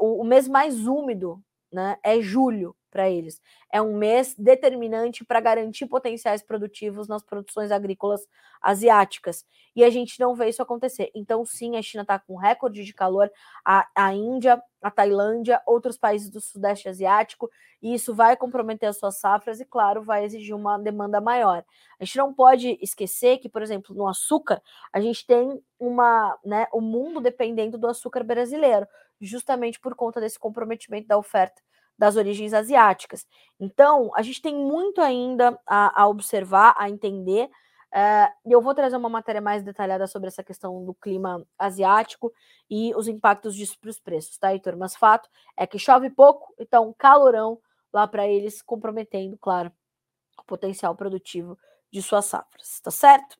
o, o mês mais úmido, né, é julho para eles. É um mês determinante para garantir potenciais produtivos nas produções agrícolas asiáticas. E a gente não vê isso acontecer. Então, sim, a China está com recorde de calor, a, a Índia, a Tailândia, outros países do Sudeste Asiático, e isso vai comprometer as suas safras e, claro, vai exigir uma demanda maior. A gente não pode esquecer que, por exemplo, no açúcar, a gente tem uma, né, o mundo dependendo do açúcar brasileiro, justamente por conta desse comprometimento da oferta das origens asiáticas. Então, a gente tem muito ainda a, a observar, a entender. Eh, e eu vou trazer uma matéria mais detalhada sobre essa questão do clima asiático e os impactos disso para os preços, tá, Heitor? Mas fato é que chove pouco, então calorão lá para eles, comprometendo, claro, o potencial produtivo de suas safras, tá certo?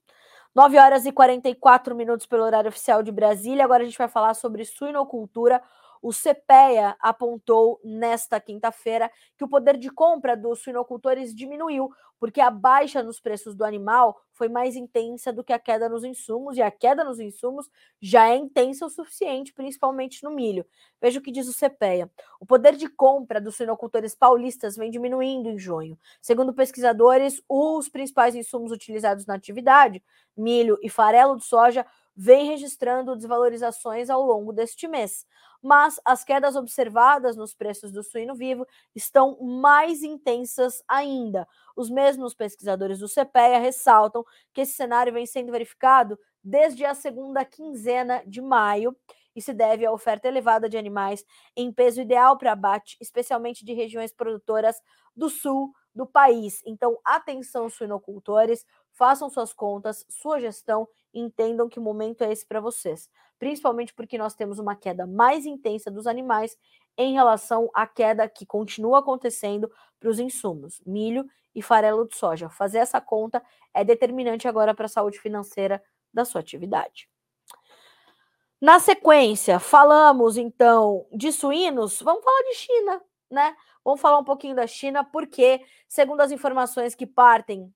9 horas e 44 minutos pelo horário oficial de Brasília. Agora a gente vai falar sobre suinocultura. O CPEA apontou nesta quinta-feira que o poder de compra dos suinocultores diminuiu, porque a baixa nos preços do animal foi mais intensa do que a queda nos insumos, e a queda nos insumos já é intensa o suficiente, principalmente no milho. Veja o que diz o CPEA. O poder de compra dos suinocultores paulistas vem diminuindo em junho. Segundo pesquisadores, os principais insumos utilizados na atividade, milho e farelo de soja, vêm registrando desvalorizações ao longo deste mês mas as quedas observadas nos preços do suíno vivo estão mais intensas ainda. Os mesmos pesquisadores do CPEA ressaltam que esse cenário vem sendo verificado desde a segunda quinzena de maio e se deve à oferta elevada de animais em peso ideal para abate, especialmente de regiões produtoras do sul do país. Então, atenção, suinocultores, façam suas contas, sua gestão entendam que momento é esse para vocês principalmente porque nós temos uma queda mais intensa dos animais em relação à queda que continua acontecendo para os insumos, milho e farelo de soja. Fazer essa conta é determinante agora para a saúde financeira da sua atividade. Na sequência, falamos então de suínos, vamos falar de China, né? Vamos falar um pouquinho da China, porque, segundo as informações que partem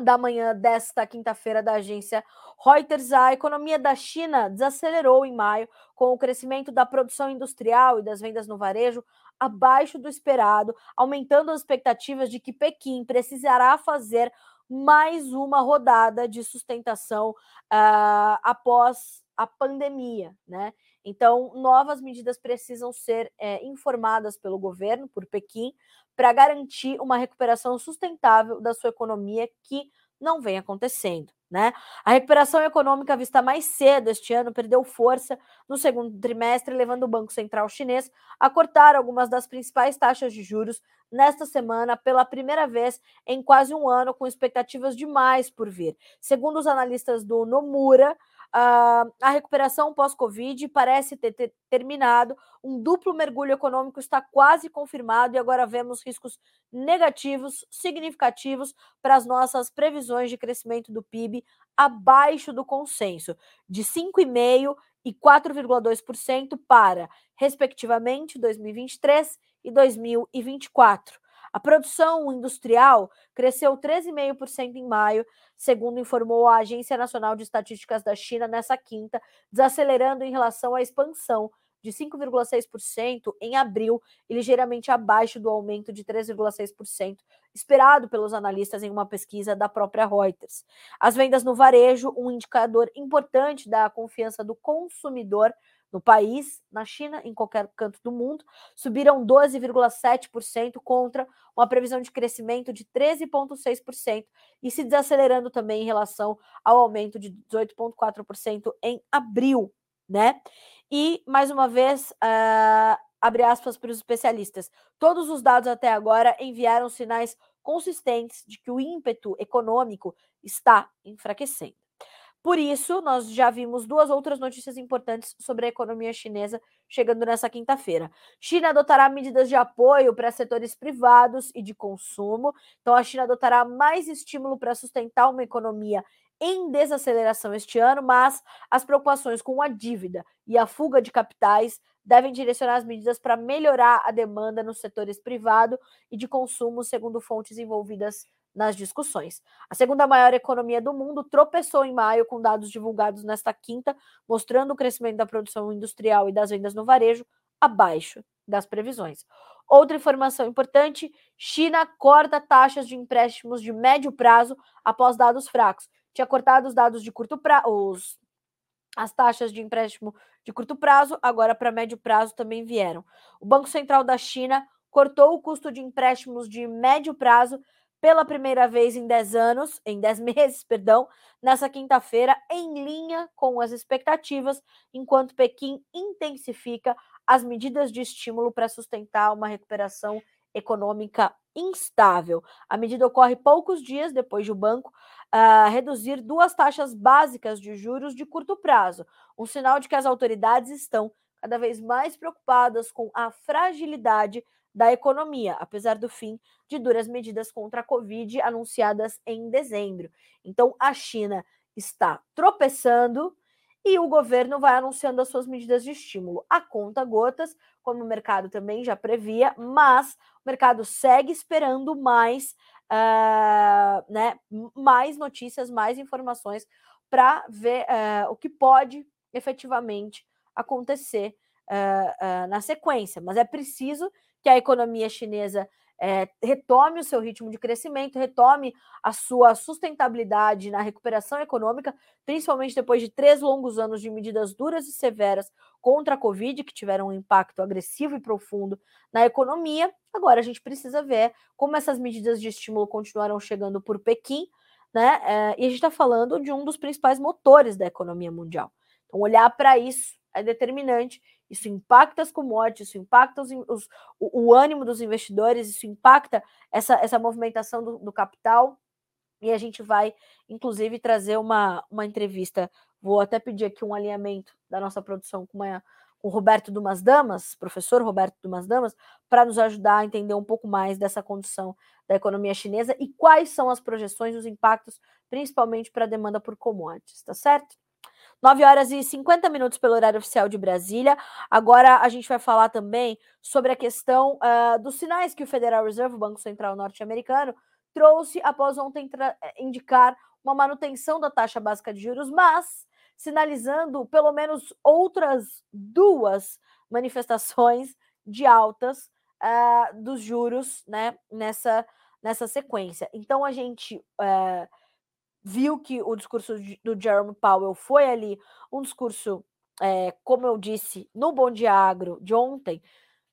da manhã desta quinta-feira da agência Reuters, a economia da China desacelerou em maio, com o crescimento da produção industrial e das vendas no varejo abaixo do esperado, aumentando as expectativas de que Pequim precisará fazer mais uma rodada de sustentação uh, após a pandemia, né? Então, novas medidas precisam ser é, informadas pelo governo, por Pequim, para garantir uma recuperação sustentável da sua economia que não vem acontecendo. Né? A recuperação econômica vista mais cedo este ano perdeu força no segundo trimestre, levando o Banco Central chinês a cortar algumas das principais taxas de juros nesta semana pela primeira vez em quase um ano, com expectativas de mais por vir. Segundo os analistas do Nomura, Uh, a recuperação pós-Covid parece ter, ter, terminado, um duplo mergulho econômico está quase confirmado e agora vemos riscos negativos significativos para as nossas previsões de crescimento do PIB abaixo do consenso, de 5,5% e 4,2% para, respectivamente, 2023 e 2024. A produção industrial cresceu 13,5% em maio, segundo informou a Agência Nacional de Estatísticas da China nessa quinta, desacelerando em relação à expansão de 5,6% em abril e ligeiramente abaixo do aumento de 3,6% esperado pelos analistas em uma pesquisa da própria Reuters. As vendas no varejo, um indicador importante da confiança do consumidor, no país, na China, em qualquer canto do mundo, subiram 12,7% contra uma previsão de crescimento de 13,6% e se desacelerando também em relação ao aumento de 18,4% em abril, né? E, mais uma vez, uh, abre aspas para os especialistas, todos os dados até agora enviaram sinais consistentes de que o ímpeto econômico está enfraquecendo. Por isso, nós já vimos duas outras notícias importantes sobre a economia chinesa chegando nessa quinta-feira. China adotará medidas de apoio para setores privados e de consumo. Então, a China adotará mais estímulo para sustentar uma economia em desaceleração este ano, mas as preocupações com a dívida e a fuga de capitais devem direcionar as medidas para melhorar a demanda nos setores privado e de consumo, segundo fontes envolvidas nas discussões. A segunda maior economia do mundo tropeçou em maio com dados divulgados nesta quinta, mostrando o crescimento da produção industrial e das vendas no varejo abaixo das previsões. Outra informação importante: China corta taxas de empréstimos de médio prazo após dados fracos. Tinha cortado os dados de curto prazo, as taxas de empréstimo de curto prazo, agora para médio prazo também vieram. O Banco Central da China cortou o custo de empréstimos de médio prazo pela primeira vez em 10 anos, em 10 meses, perdão, nessa quinta-feira, em linha com as expectativas, enquanto Pequim intensifica as medidas de estímulo para sustentar uma recuperação econômica instável. A medida ocorre poucos dias depois de o banco uh, reduzir duas taxas básicas de juros de curto prazo, um sinal de que as autoridades estão cada vez mais preocupadas com a fragilidade da economia, apesar do fim de duras medidas contra a Covid anunciadas em dezembro. Então, a China está tropeçando e o governo vai anunciando as suas medidas de estímulo a conta gotas, como o mercado também já previa, mas o mercado segue esperando mais, uh, né, mais notícias, mais informações para ver uh, o que pode efetivamente acontecer uh, na sequência. Mas é preciso que a economia chinesa é, retome o seu ritmo de crescimento, retome a sua sustentabilidade na recuperação econômica, principalmente depois de três longos anos de medidas duras e severas contra a Covid, que tiveram um impacto agressivo e profundo na economia. Agora a gente precisa ver como essas medidas de estímulo continuarão chegando por Pequim, né? É, e a gente está falando de um dos principais motores da economia mundial. Então, olhar para isso é determinante isso impacta as commodities, isso impacta os, os, o, o, ânimo dos investidores, isso impacta essa, essa movimentação do, do, capital. E a gente vai, inclusive, trazer uma, uma entrevista. Vou até pedir aqui um alinhamento da nossa produção com, uma, com o Roberto Dumas Damas, professor Roberto Dumas Damas, para nos ajudar a entender um pouco mais dessa condição da economia chinesa e quais são as projeções, os impactos, principalmente para a demanda por commodities, tá certo? 9 horas e 50 minutos pelo horário oficial de Brasília. Agora a gente vai falar também sobre a questão uh, dos sinais que o Federal Reserve, o Banco Central norte-americano, trouxe após ontem eh, indicar uma manutenção da taxa básica de juros, mas sinalizando pelo menos outras duas manifestações de altas uh, dos juros né, nessa, nessa sequência. Então a gente. Uh, viu que o discurso do Jerome Powell foi ali um discurso, é, como eu disse, no Bom Dia Agro de ontem,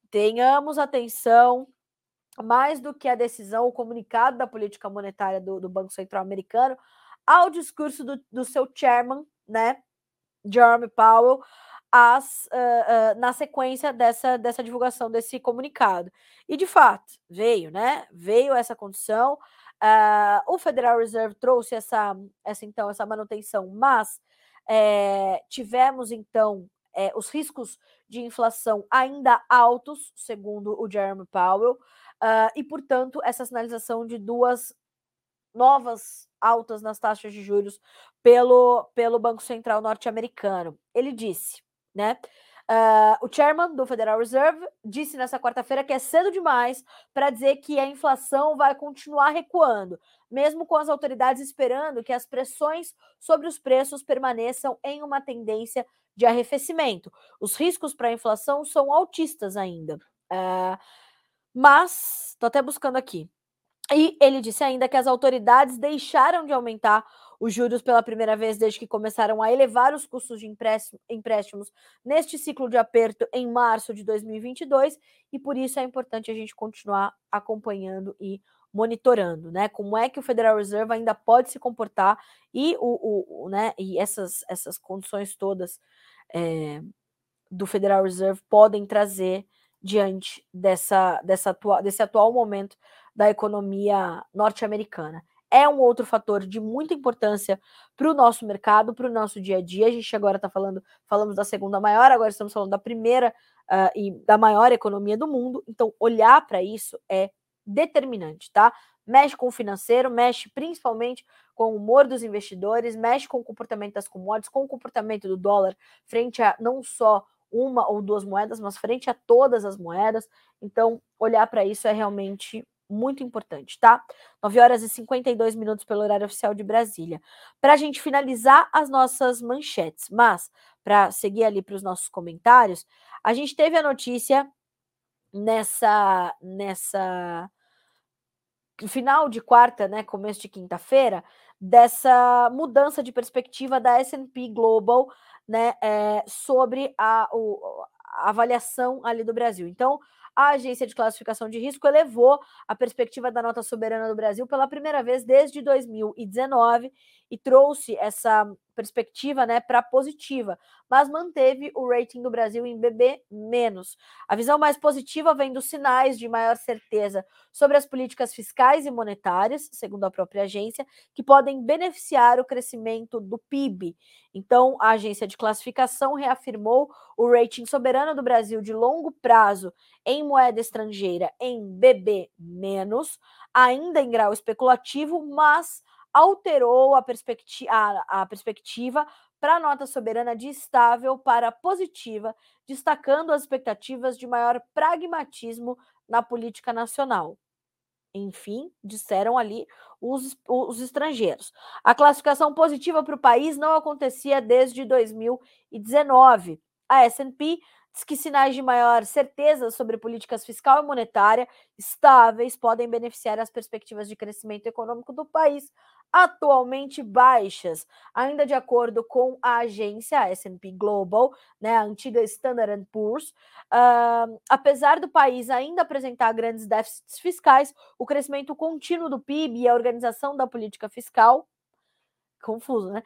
tenhamos atenção, mais do que a decisão, o comunicado da política monetária do, do Banco Central Americano, ao discurso do, do seu chairman, né, Jerome Powell, as, uh, uh, na sequência dessa, dessa divulgação desse comunicado. E de fato, veio, né? Veio essa condição. Uh, o Federal Reserve trouxe essa, essa então essa manutenção, mas é, tivemos então é, os riscos de inflação ainda altos, segundo o Jeremy Powell, uh, e portanto essa sinalização de duas novas altas nas taxas de juros pelo, pelo Banco Central norte-americano. Ele disse, né? Uh, o chairman do Federal Reserve disse nessa quarta-feira que é cedo demais para dizer que a inflação vai continuar recuando, mesmo com as autoridades esperando que as pressões sobre os preços permaneçam em uma tendência de arrefecimento. Os riscos para a inflação são altistas ainda. Uh, mas, estou até buscando aqui. E ele disse ainda que as autoridades deixaram de aumentar os juros pela primeira vez desde que começaram a elevar os custos de empréstimos neste ciclo de aperto em março de 2022, e por isso é importante a gente continuar acompanhando e monitorando, né? Como é que o Federal Reserve ainda pode se comportar e, o, o né, e essas, essas condições todas é, do Federal Reserve podem trazer diante dessa, dessa atua, desse atual momento da economia norte-americana é um outro fator de muita importância para o nosso mercado, para o nosso dia a dia. A gente agora está falando, falamos da segunda maior, agora estamos falando da primeira uh, e da maior economia do mundo. Então, olhar para isso é determinante, tá? Mexe com o financeiro, mexe principalmente com o humor dos investidores, mexe com o comportamento das commodities, com o comportamento do dólar frente a não só uma ou duas moedas, mas frente a todas as moedas. Então, olhar para isso é realmente muito importante, tá? 9 horas e 52 minutos pelo horário oficial de Brasília. Para a gente finalizar as nossas manchetes, mas para seguir ali para os nossos comentários, a gente teve a notícia nessa nessa final de quarta, né, começo de quinta-feira, dessa mudança de perspectiva da S&P Global, né, é, sobre a, o, a avaliação ali do Brasil. Então, a agência de classificação de risco elevou a perspectiva da nota soberana do Brasil pela primeira vez desde 2019 e trouxe essa perspectiva né, para positiva, mas manteve o rating do Brasil em BB menos. A visão mais positiva vem dos sinais de maior certeza sobre as políticas fiscais e monetárias, segundo a própria agência, que podem beneficiar o crescimento do PIB. Então, a agência de classificação reafirmou o rating soberano do Brasil de longo prazo em moeda estrangeira em BB menos, ainda em grau especulativo, mas alterou a, perspecti a, a perspectiva para a nota soberana de estável para positiva, destacando as expectativas de maior pragmatismo na política nacional. Enfim, disseram ali os, os estrangeiros. A classificação positiva para o país não acontecia desde 2019. A S&P diz que sinais de maior certeza sobre políticas fiscal e monetária estáveis podem beneficiar as perspectivas de crescimento econômico do país, atualmente baixas. Ainda de acordo com a agência S&P Global, né, a antiga Standard Poor's, uh, apesar do país ainda apresentar grandes déficits fiscais, o crescimento contínuo do PIB e a organização da política fiscal, confuso, né?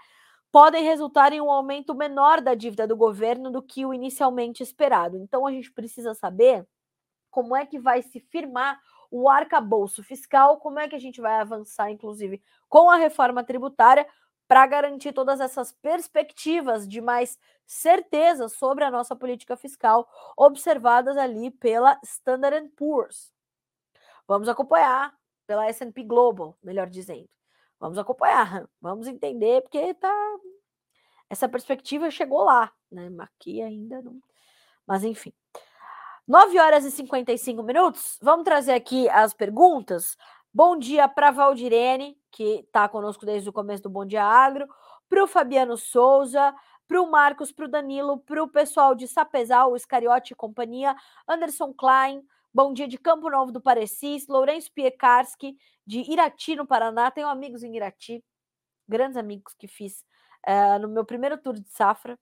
Podem resultar em um aumento menor da dívida do governo do que o inicialmente esperado. Então, a gente precisa saber como é que vai se firmar o arcabouço fiscal, como é que a gente vai avançar, inclusive, com a reforma tributária, para garantir todas essas perspectivas de mais certeza sobre a nossa política fiscal, observadas ali pela Standard Poor's. Vamos acompanhar pela S&P Global, melhor dizendo. Vamos acompanhar, vamos entender, porque tá essa perspectiva chegou lá, né? Aqui ainda não. Mas enfim. 9 horas e 55 minutos. Vamos trazer aqui as perguntas. Bom dia para Valdirene, que está conosco desde o começo do Bom Dia Agro, para o Fabiano Souza, para o Marcos, para o Danilo, para o pessoal de Sapezal, Iscariote e companhia, Anderson Klein, bom dia de Campo Novo do Parecis, Lourenço Piekarski, de Irati, no Paraná. Tenho amigos em Irati, grandes amigos que fiz uh, no meu primeiro tour de safra.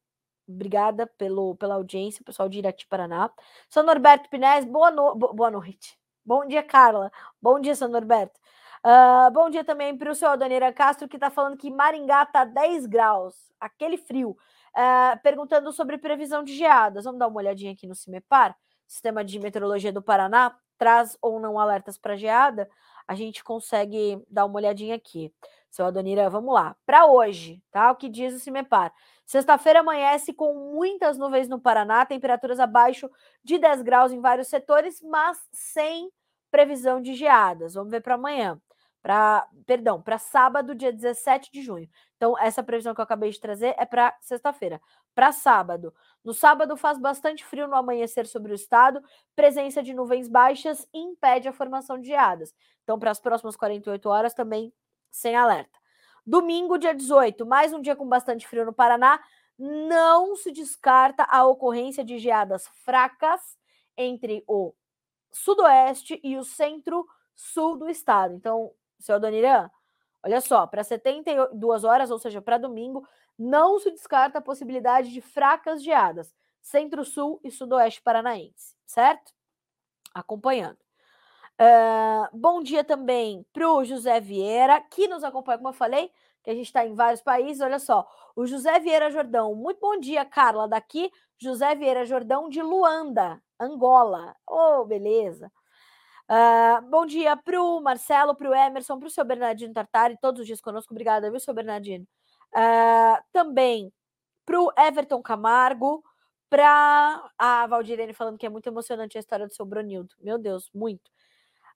Obrigada pelo, pela audiência, pessoal de Irati, Paraná. São Norberto Pinés, boa, no, boa noite. Bom dia, Carla. Bom dia, São Norberto. Uh, bom dia também para o seu Aldaneira Castro, que está falando que Maringá está 10 graus, aquele frio. Uh, perguntando sobre previsão de geadas. Vamos dar uma olhadinha aqui no CIMEPAR, Sistema de Meteorologia do Paraná, traz ou não alertas para geada. A gente consegue dar uma olhadinha aqui. Seu Adonira, vamos lá. Para hoje, tá? O que diz o CIMEPAR? Sexta-feira amanhece com muitas nuvens no Paraná, temperaturas abaixo de 10 graus em vários setores, mas sem previsão de geadas. Vamos ver para amanhã. Para, perdão, para sábado, dia 17 de junho. Então, essa previsão que eu acabei de trazer é para sexta-feira. Para sábado. No sábado faz bastante frio no amanhecer sobre o estado, presença de nuvens baixas impede a formação de geadas. Então, para as próximas 48 horas também sem alerta. Domingo, dia 18, mais um dia com bastante frio no Paraná. Não se descarta a ocorrência de geadas fracas entre o sudoeste e o centro-sul do estado. Então, seu Adoniran, olha só, para 72 horas, ou seja, para domingo, não se descarta a possibilidade de fracas geadas, centro-sul e sudoeste paranaense, certo? Acompanhando. Uh, bom dia também para o José Vieira, que nos acompanha, como eu falei, que a gente está em vários países. Olha só, o José Vieira Jordão. Muito bom dia, Carla. Daqui, José Vieira Jordão, de Luanda, Angola. Oh, beleza. Uh, bom dia para o Marcelo, para o Emerson, para o seu Bernardino Tartari, todos os dias conosco. Obrigada, viu, seu Bernardino? Uh, também para o Everton Camargo, para a Valdirene falando que é muito emocionante a história do seu Bronildo. Meu Deus, muito.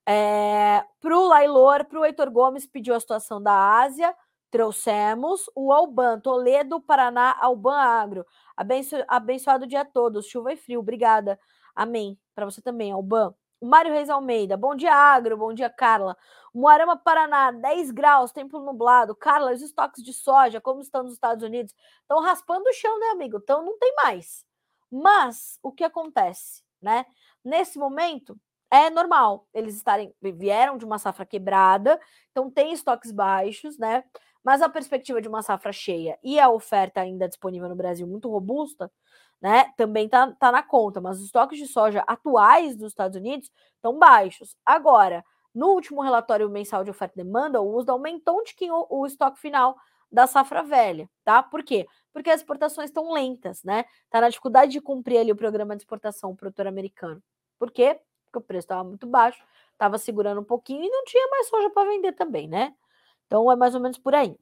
É, para o Lailor, para o Heitor Gomes, pediu a situação da Ásia. Trouxemos o Alban, Toledo, Paraná, Alban Agro. Abenço, abençoado dia todos, chuva e frio. Obrigada. Amém. Para você também, Alban. Mário Reis Almeida, bom dia, Agro, bom dia, Carla. Moarama, Paraná, 10 graus, tempo nublado. Carla, os estoques de soja, como estão nos Estados Unidos? Estão raspando o chão, né, amigo? Então não tem mais. Mas o que acontece, né? Nesse momento, é normal eles estarem vieram de uma safra quebrada, então tem estoques baixos, né? Mas a perspectiva de uma safra cheia e a oferta ainda disponível no Brasil muito robusta, né? Também tá, tá na conta, mas os estoques de soja atuais dos Estados Unidos estão baixos. Agora, no último relatório mensal de oferta e demanda, o USDA aumentou um tiquinho o, o estoque final da safra velha, tá? Por quê? Porque as exportações estão lentas, né? Tá na dificuldade de cumprir ali o programa de exportação produtor americano. Por quê? porque o preço estava muito baixo, estava segurando um pouquinho e não tinha mais soja para vender também, né? Então é mais ou menos por aí.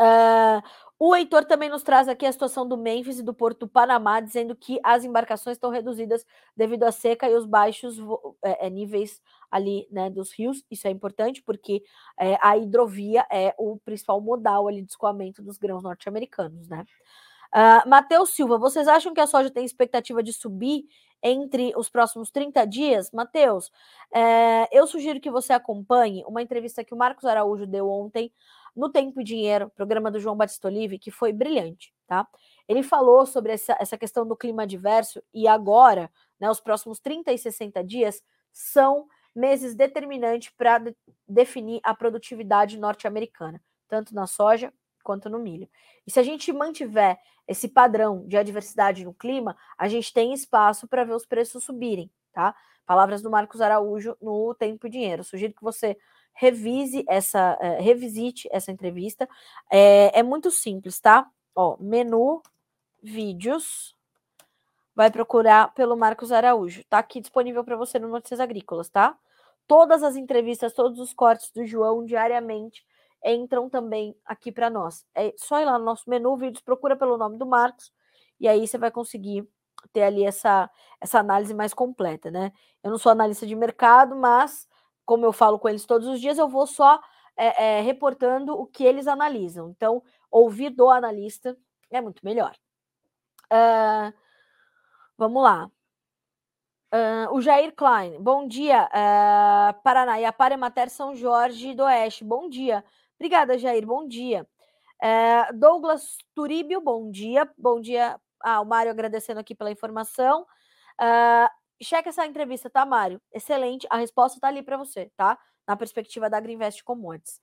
Uh, o Heitor também nos traz aqui a situação do Memphis e do Porto do Panamá, dizendo que as embarcações estão reduzidas devido à seca e os baixos é, é, níveis ali né, dos rios. Isso é importante porque é, a hidrovia é o principal modal ali de escoamento dos grãos norte-americanos, né? Uh, Matheus Silva, vocês acham que a soja tem expectativa de subir entre os próximos 30 dias? Matheus, é, eu sugiro que você acompanhe uma entrevista que o Marcos Araújo deu ontem no Tempo e Dinheiro, programa do João Batista Olive, que foi brilhante, tá? Ele falou sobre essa, essa questão do clima adverso e agora, né, os próximos 30 e 60 dias são meses determinantes para de, definir a produtividade norte-americana, tanto na soja quanto no milho. E se a gente mantiver esse padrão de adversidade no clima, a gente tem espaço para ver os preços subirem, tá? Palavras do Marcos Araújo no Tempo e Dinheiro. Sugiro que você revise essa, uh, revisite essa entrevista. É, é muito simples, tá? Ó, menu, vídeos, vai procurar pelo Marcos Araújo. Tá aqui disponível para você no Notícias Agrícolas, tá? Todas as entrevistas, todos os cortes do João diariamente entram também aqui para nós. É só ir lá no nosso menu, vídeos, procura pelo nome do Marcos, e aí você vai conseguir ter ali essa, essa análise mais completa, né? Eu não sou analista de mercado, mas como eu falo com eles todos os dias, eu vou só é, é, reportando o que eles analisam. Então, ouvir do analista é muito melhor. Uh, vamos lá. Uh, o Jair Klein, bom dia, uh, Paraná, e a Paremater São Jorge do Oeste, bom dia. Obrigada, Jair, bom dia. Uh, Douglas Turíbio, bom dia. Bom dia. Ah, o Mário agradecendo aqui pela informação. Uh, checa essa entrevista, tá, Mário? Excelente. A resposta tá ali para você, tá? Na perspectiva da Agriinvest Commodities.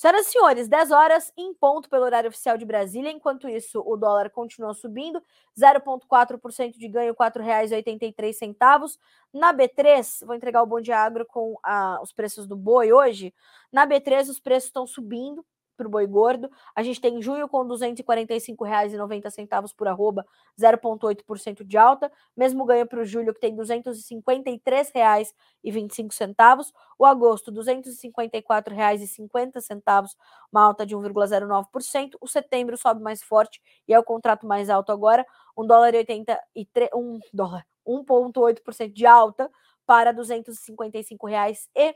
Senhoras e senhores, 10 horas em ponto pelo horário oficial de Brasília. Enquanto isso, o dólar continua subindo, 0,4% de ganho, R$ 4,83. Na B3, vou entregar o Bom Dia Agro com ah, os preços do boi hoje. Na B3, os preços estão subindo, para o boi gordo. A gente tem junho com R$ 245,90 por arroba, 0,8% de alta. Mesmo ganho para o julho, que tem R$ 253,25. O agosto, R$ 254,50, uma alta de 1,09%. O setembro sobe mais forte e é o contrato mais alto agora, dólar e 83, um dólar, 1,8% de alta para R$ 255,60.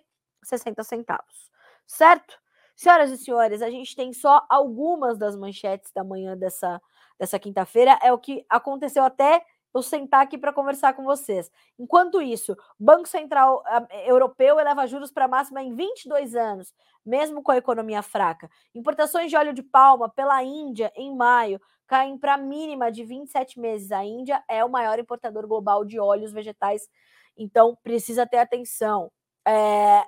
Certo? Senhoras e senhores, a gente tem só algumas das manchetes da manhã dessa, dessa quinta-feira. É o que aconteceu até eu sentar aqui para conversar com vocês. Enquanto isso, Banco Central Europeu eleva juros para máxima em 22 anos, mesmo com a economia fraca. Importações de óleo de palma pela Índia em maio caem para mínima de 27 meses. A Índia é o maior importador global de óleos vegetais, então precisa ter atenção. É...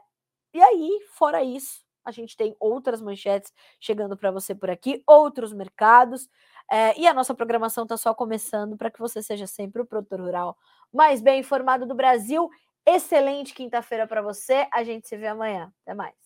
E aí, fora isso, a gente tem outras manchetes chegando para você por aqui, outros mercados. É, e a nossa programação está só começando para que você seja sempre o produtor rural mais bem informado do Brasil. Excelente quinta-feira para você. A gente se vê amanhã. Até mais.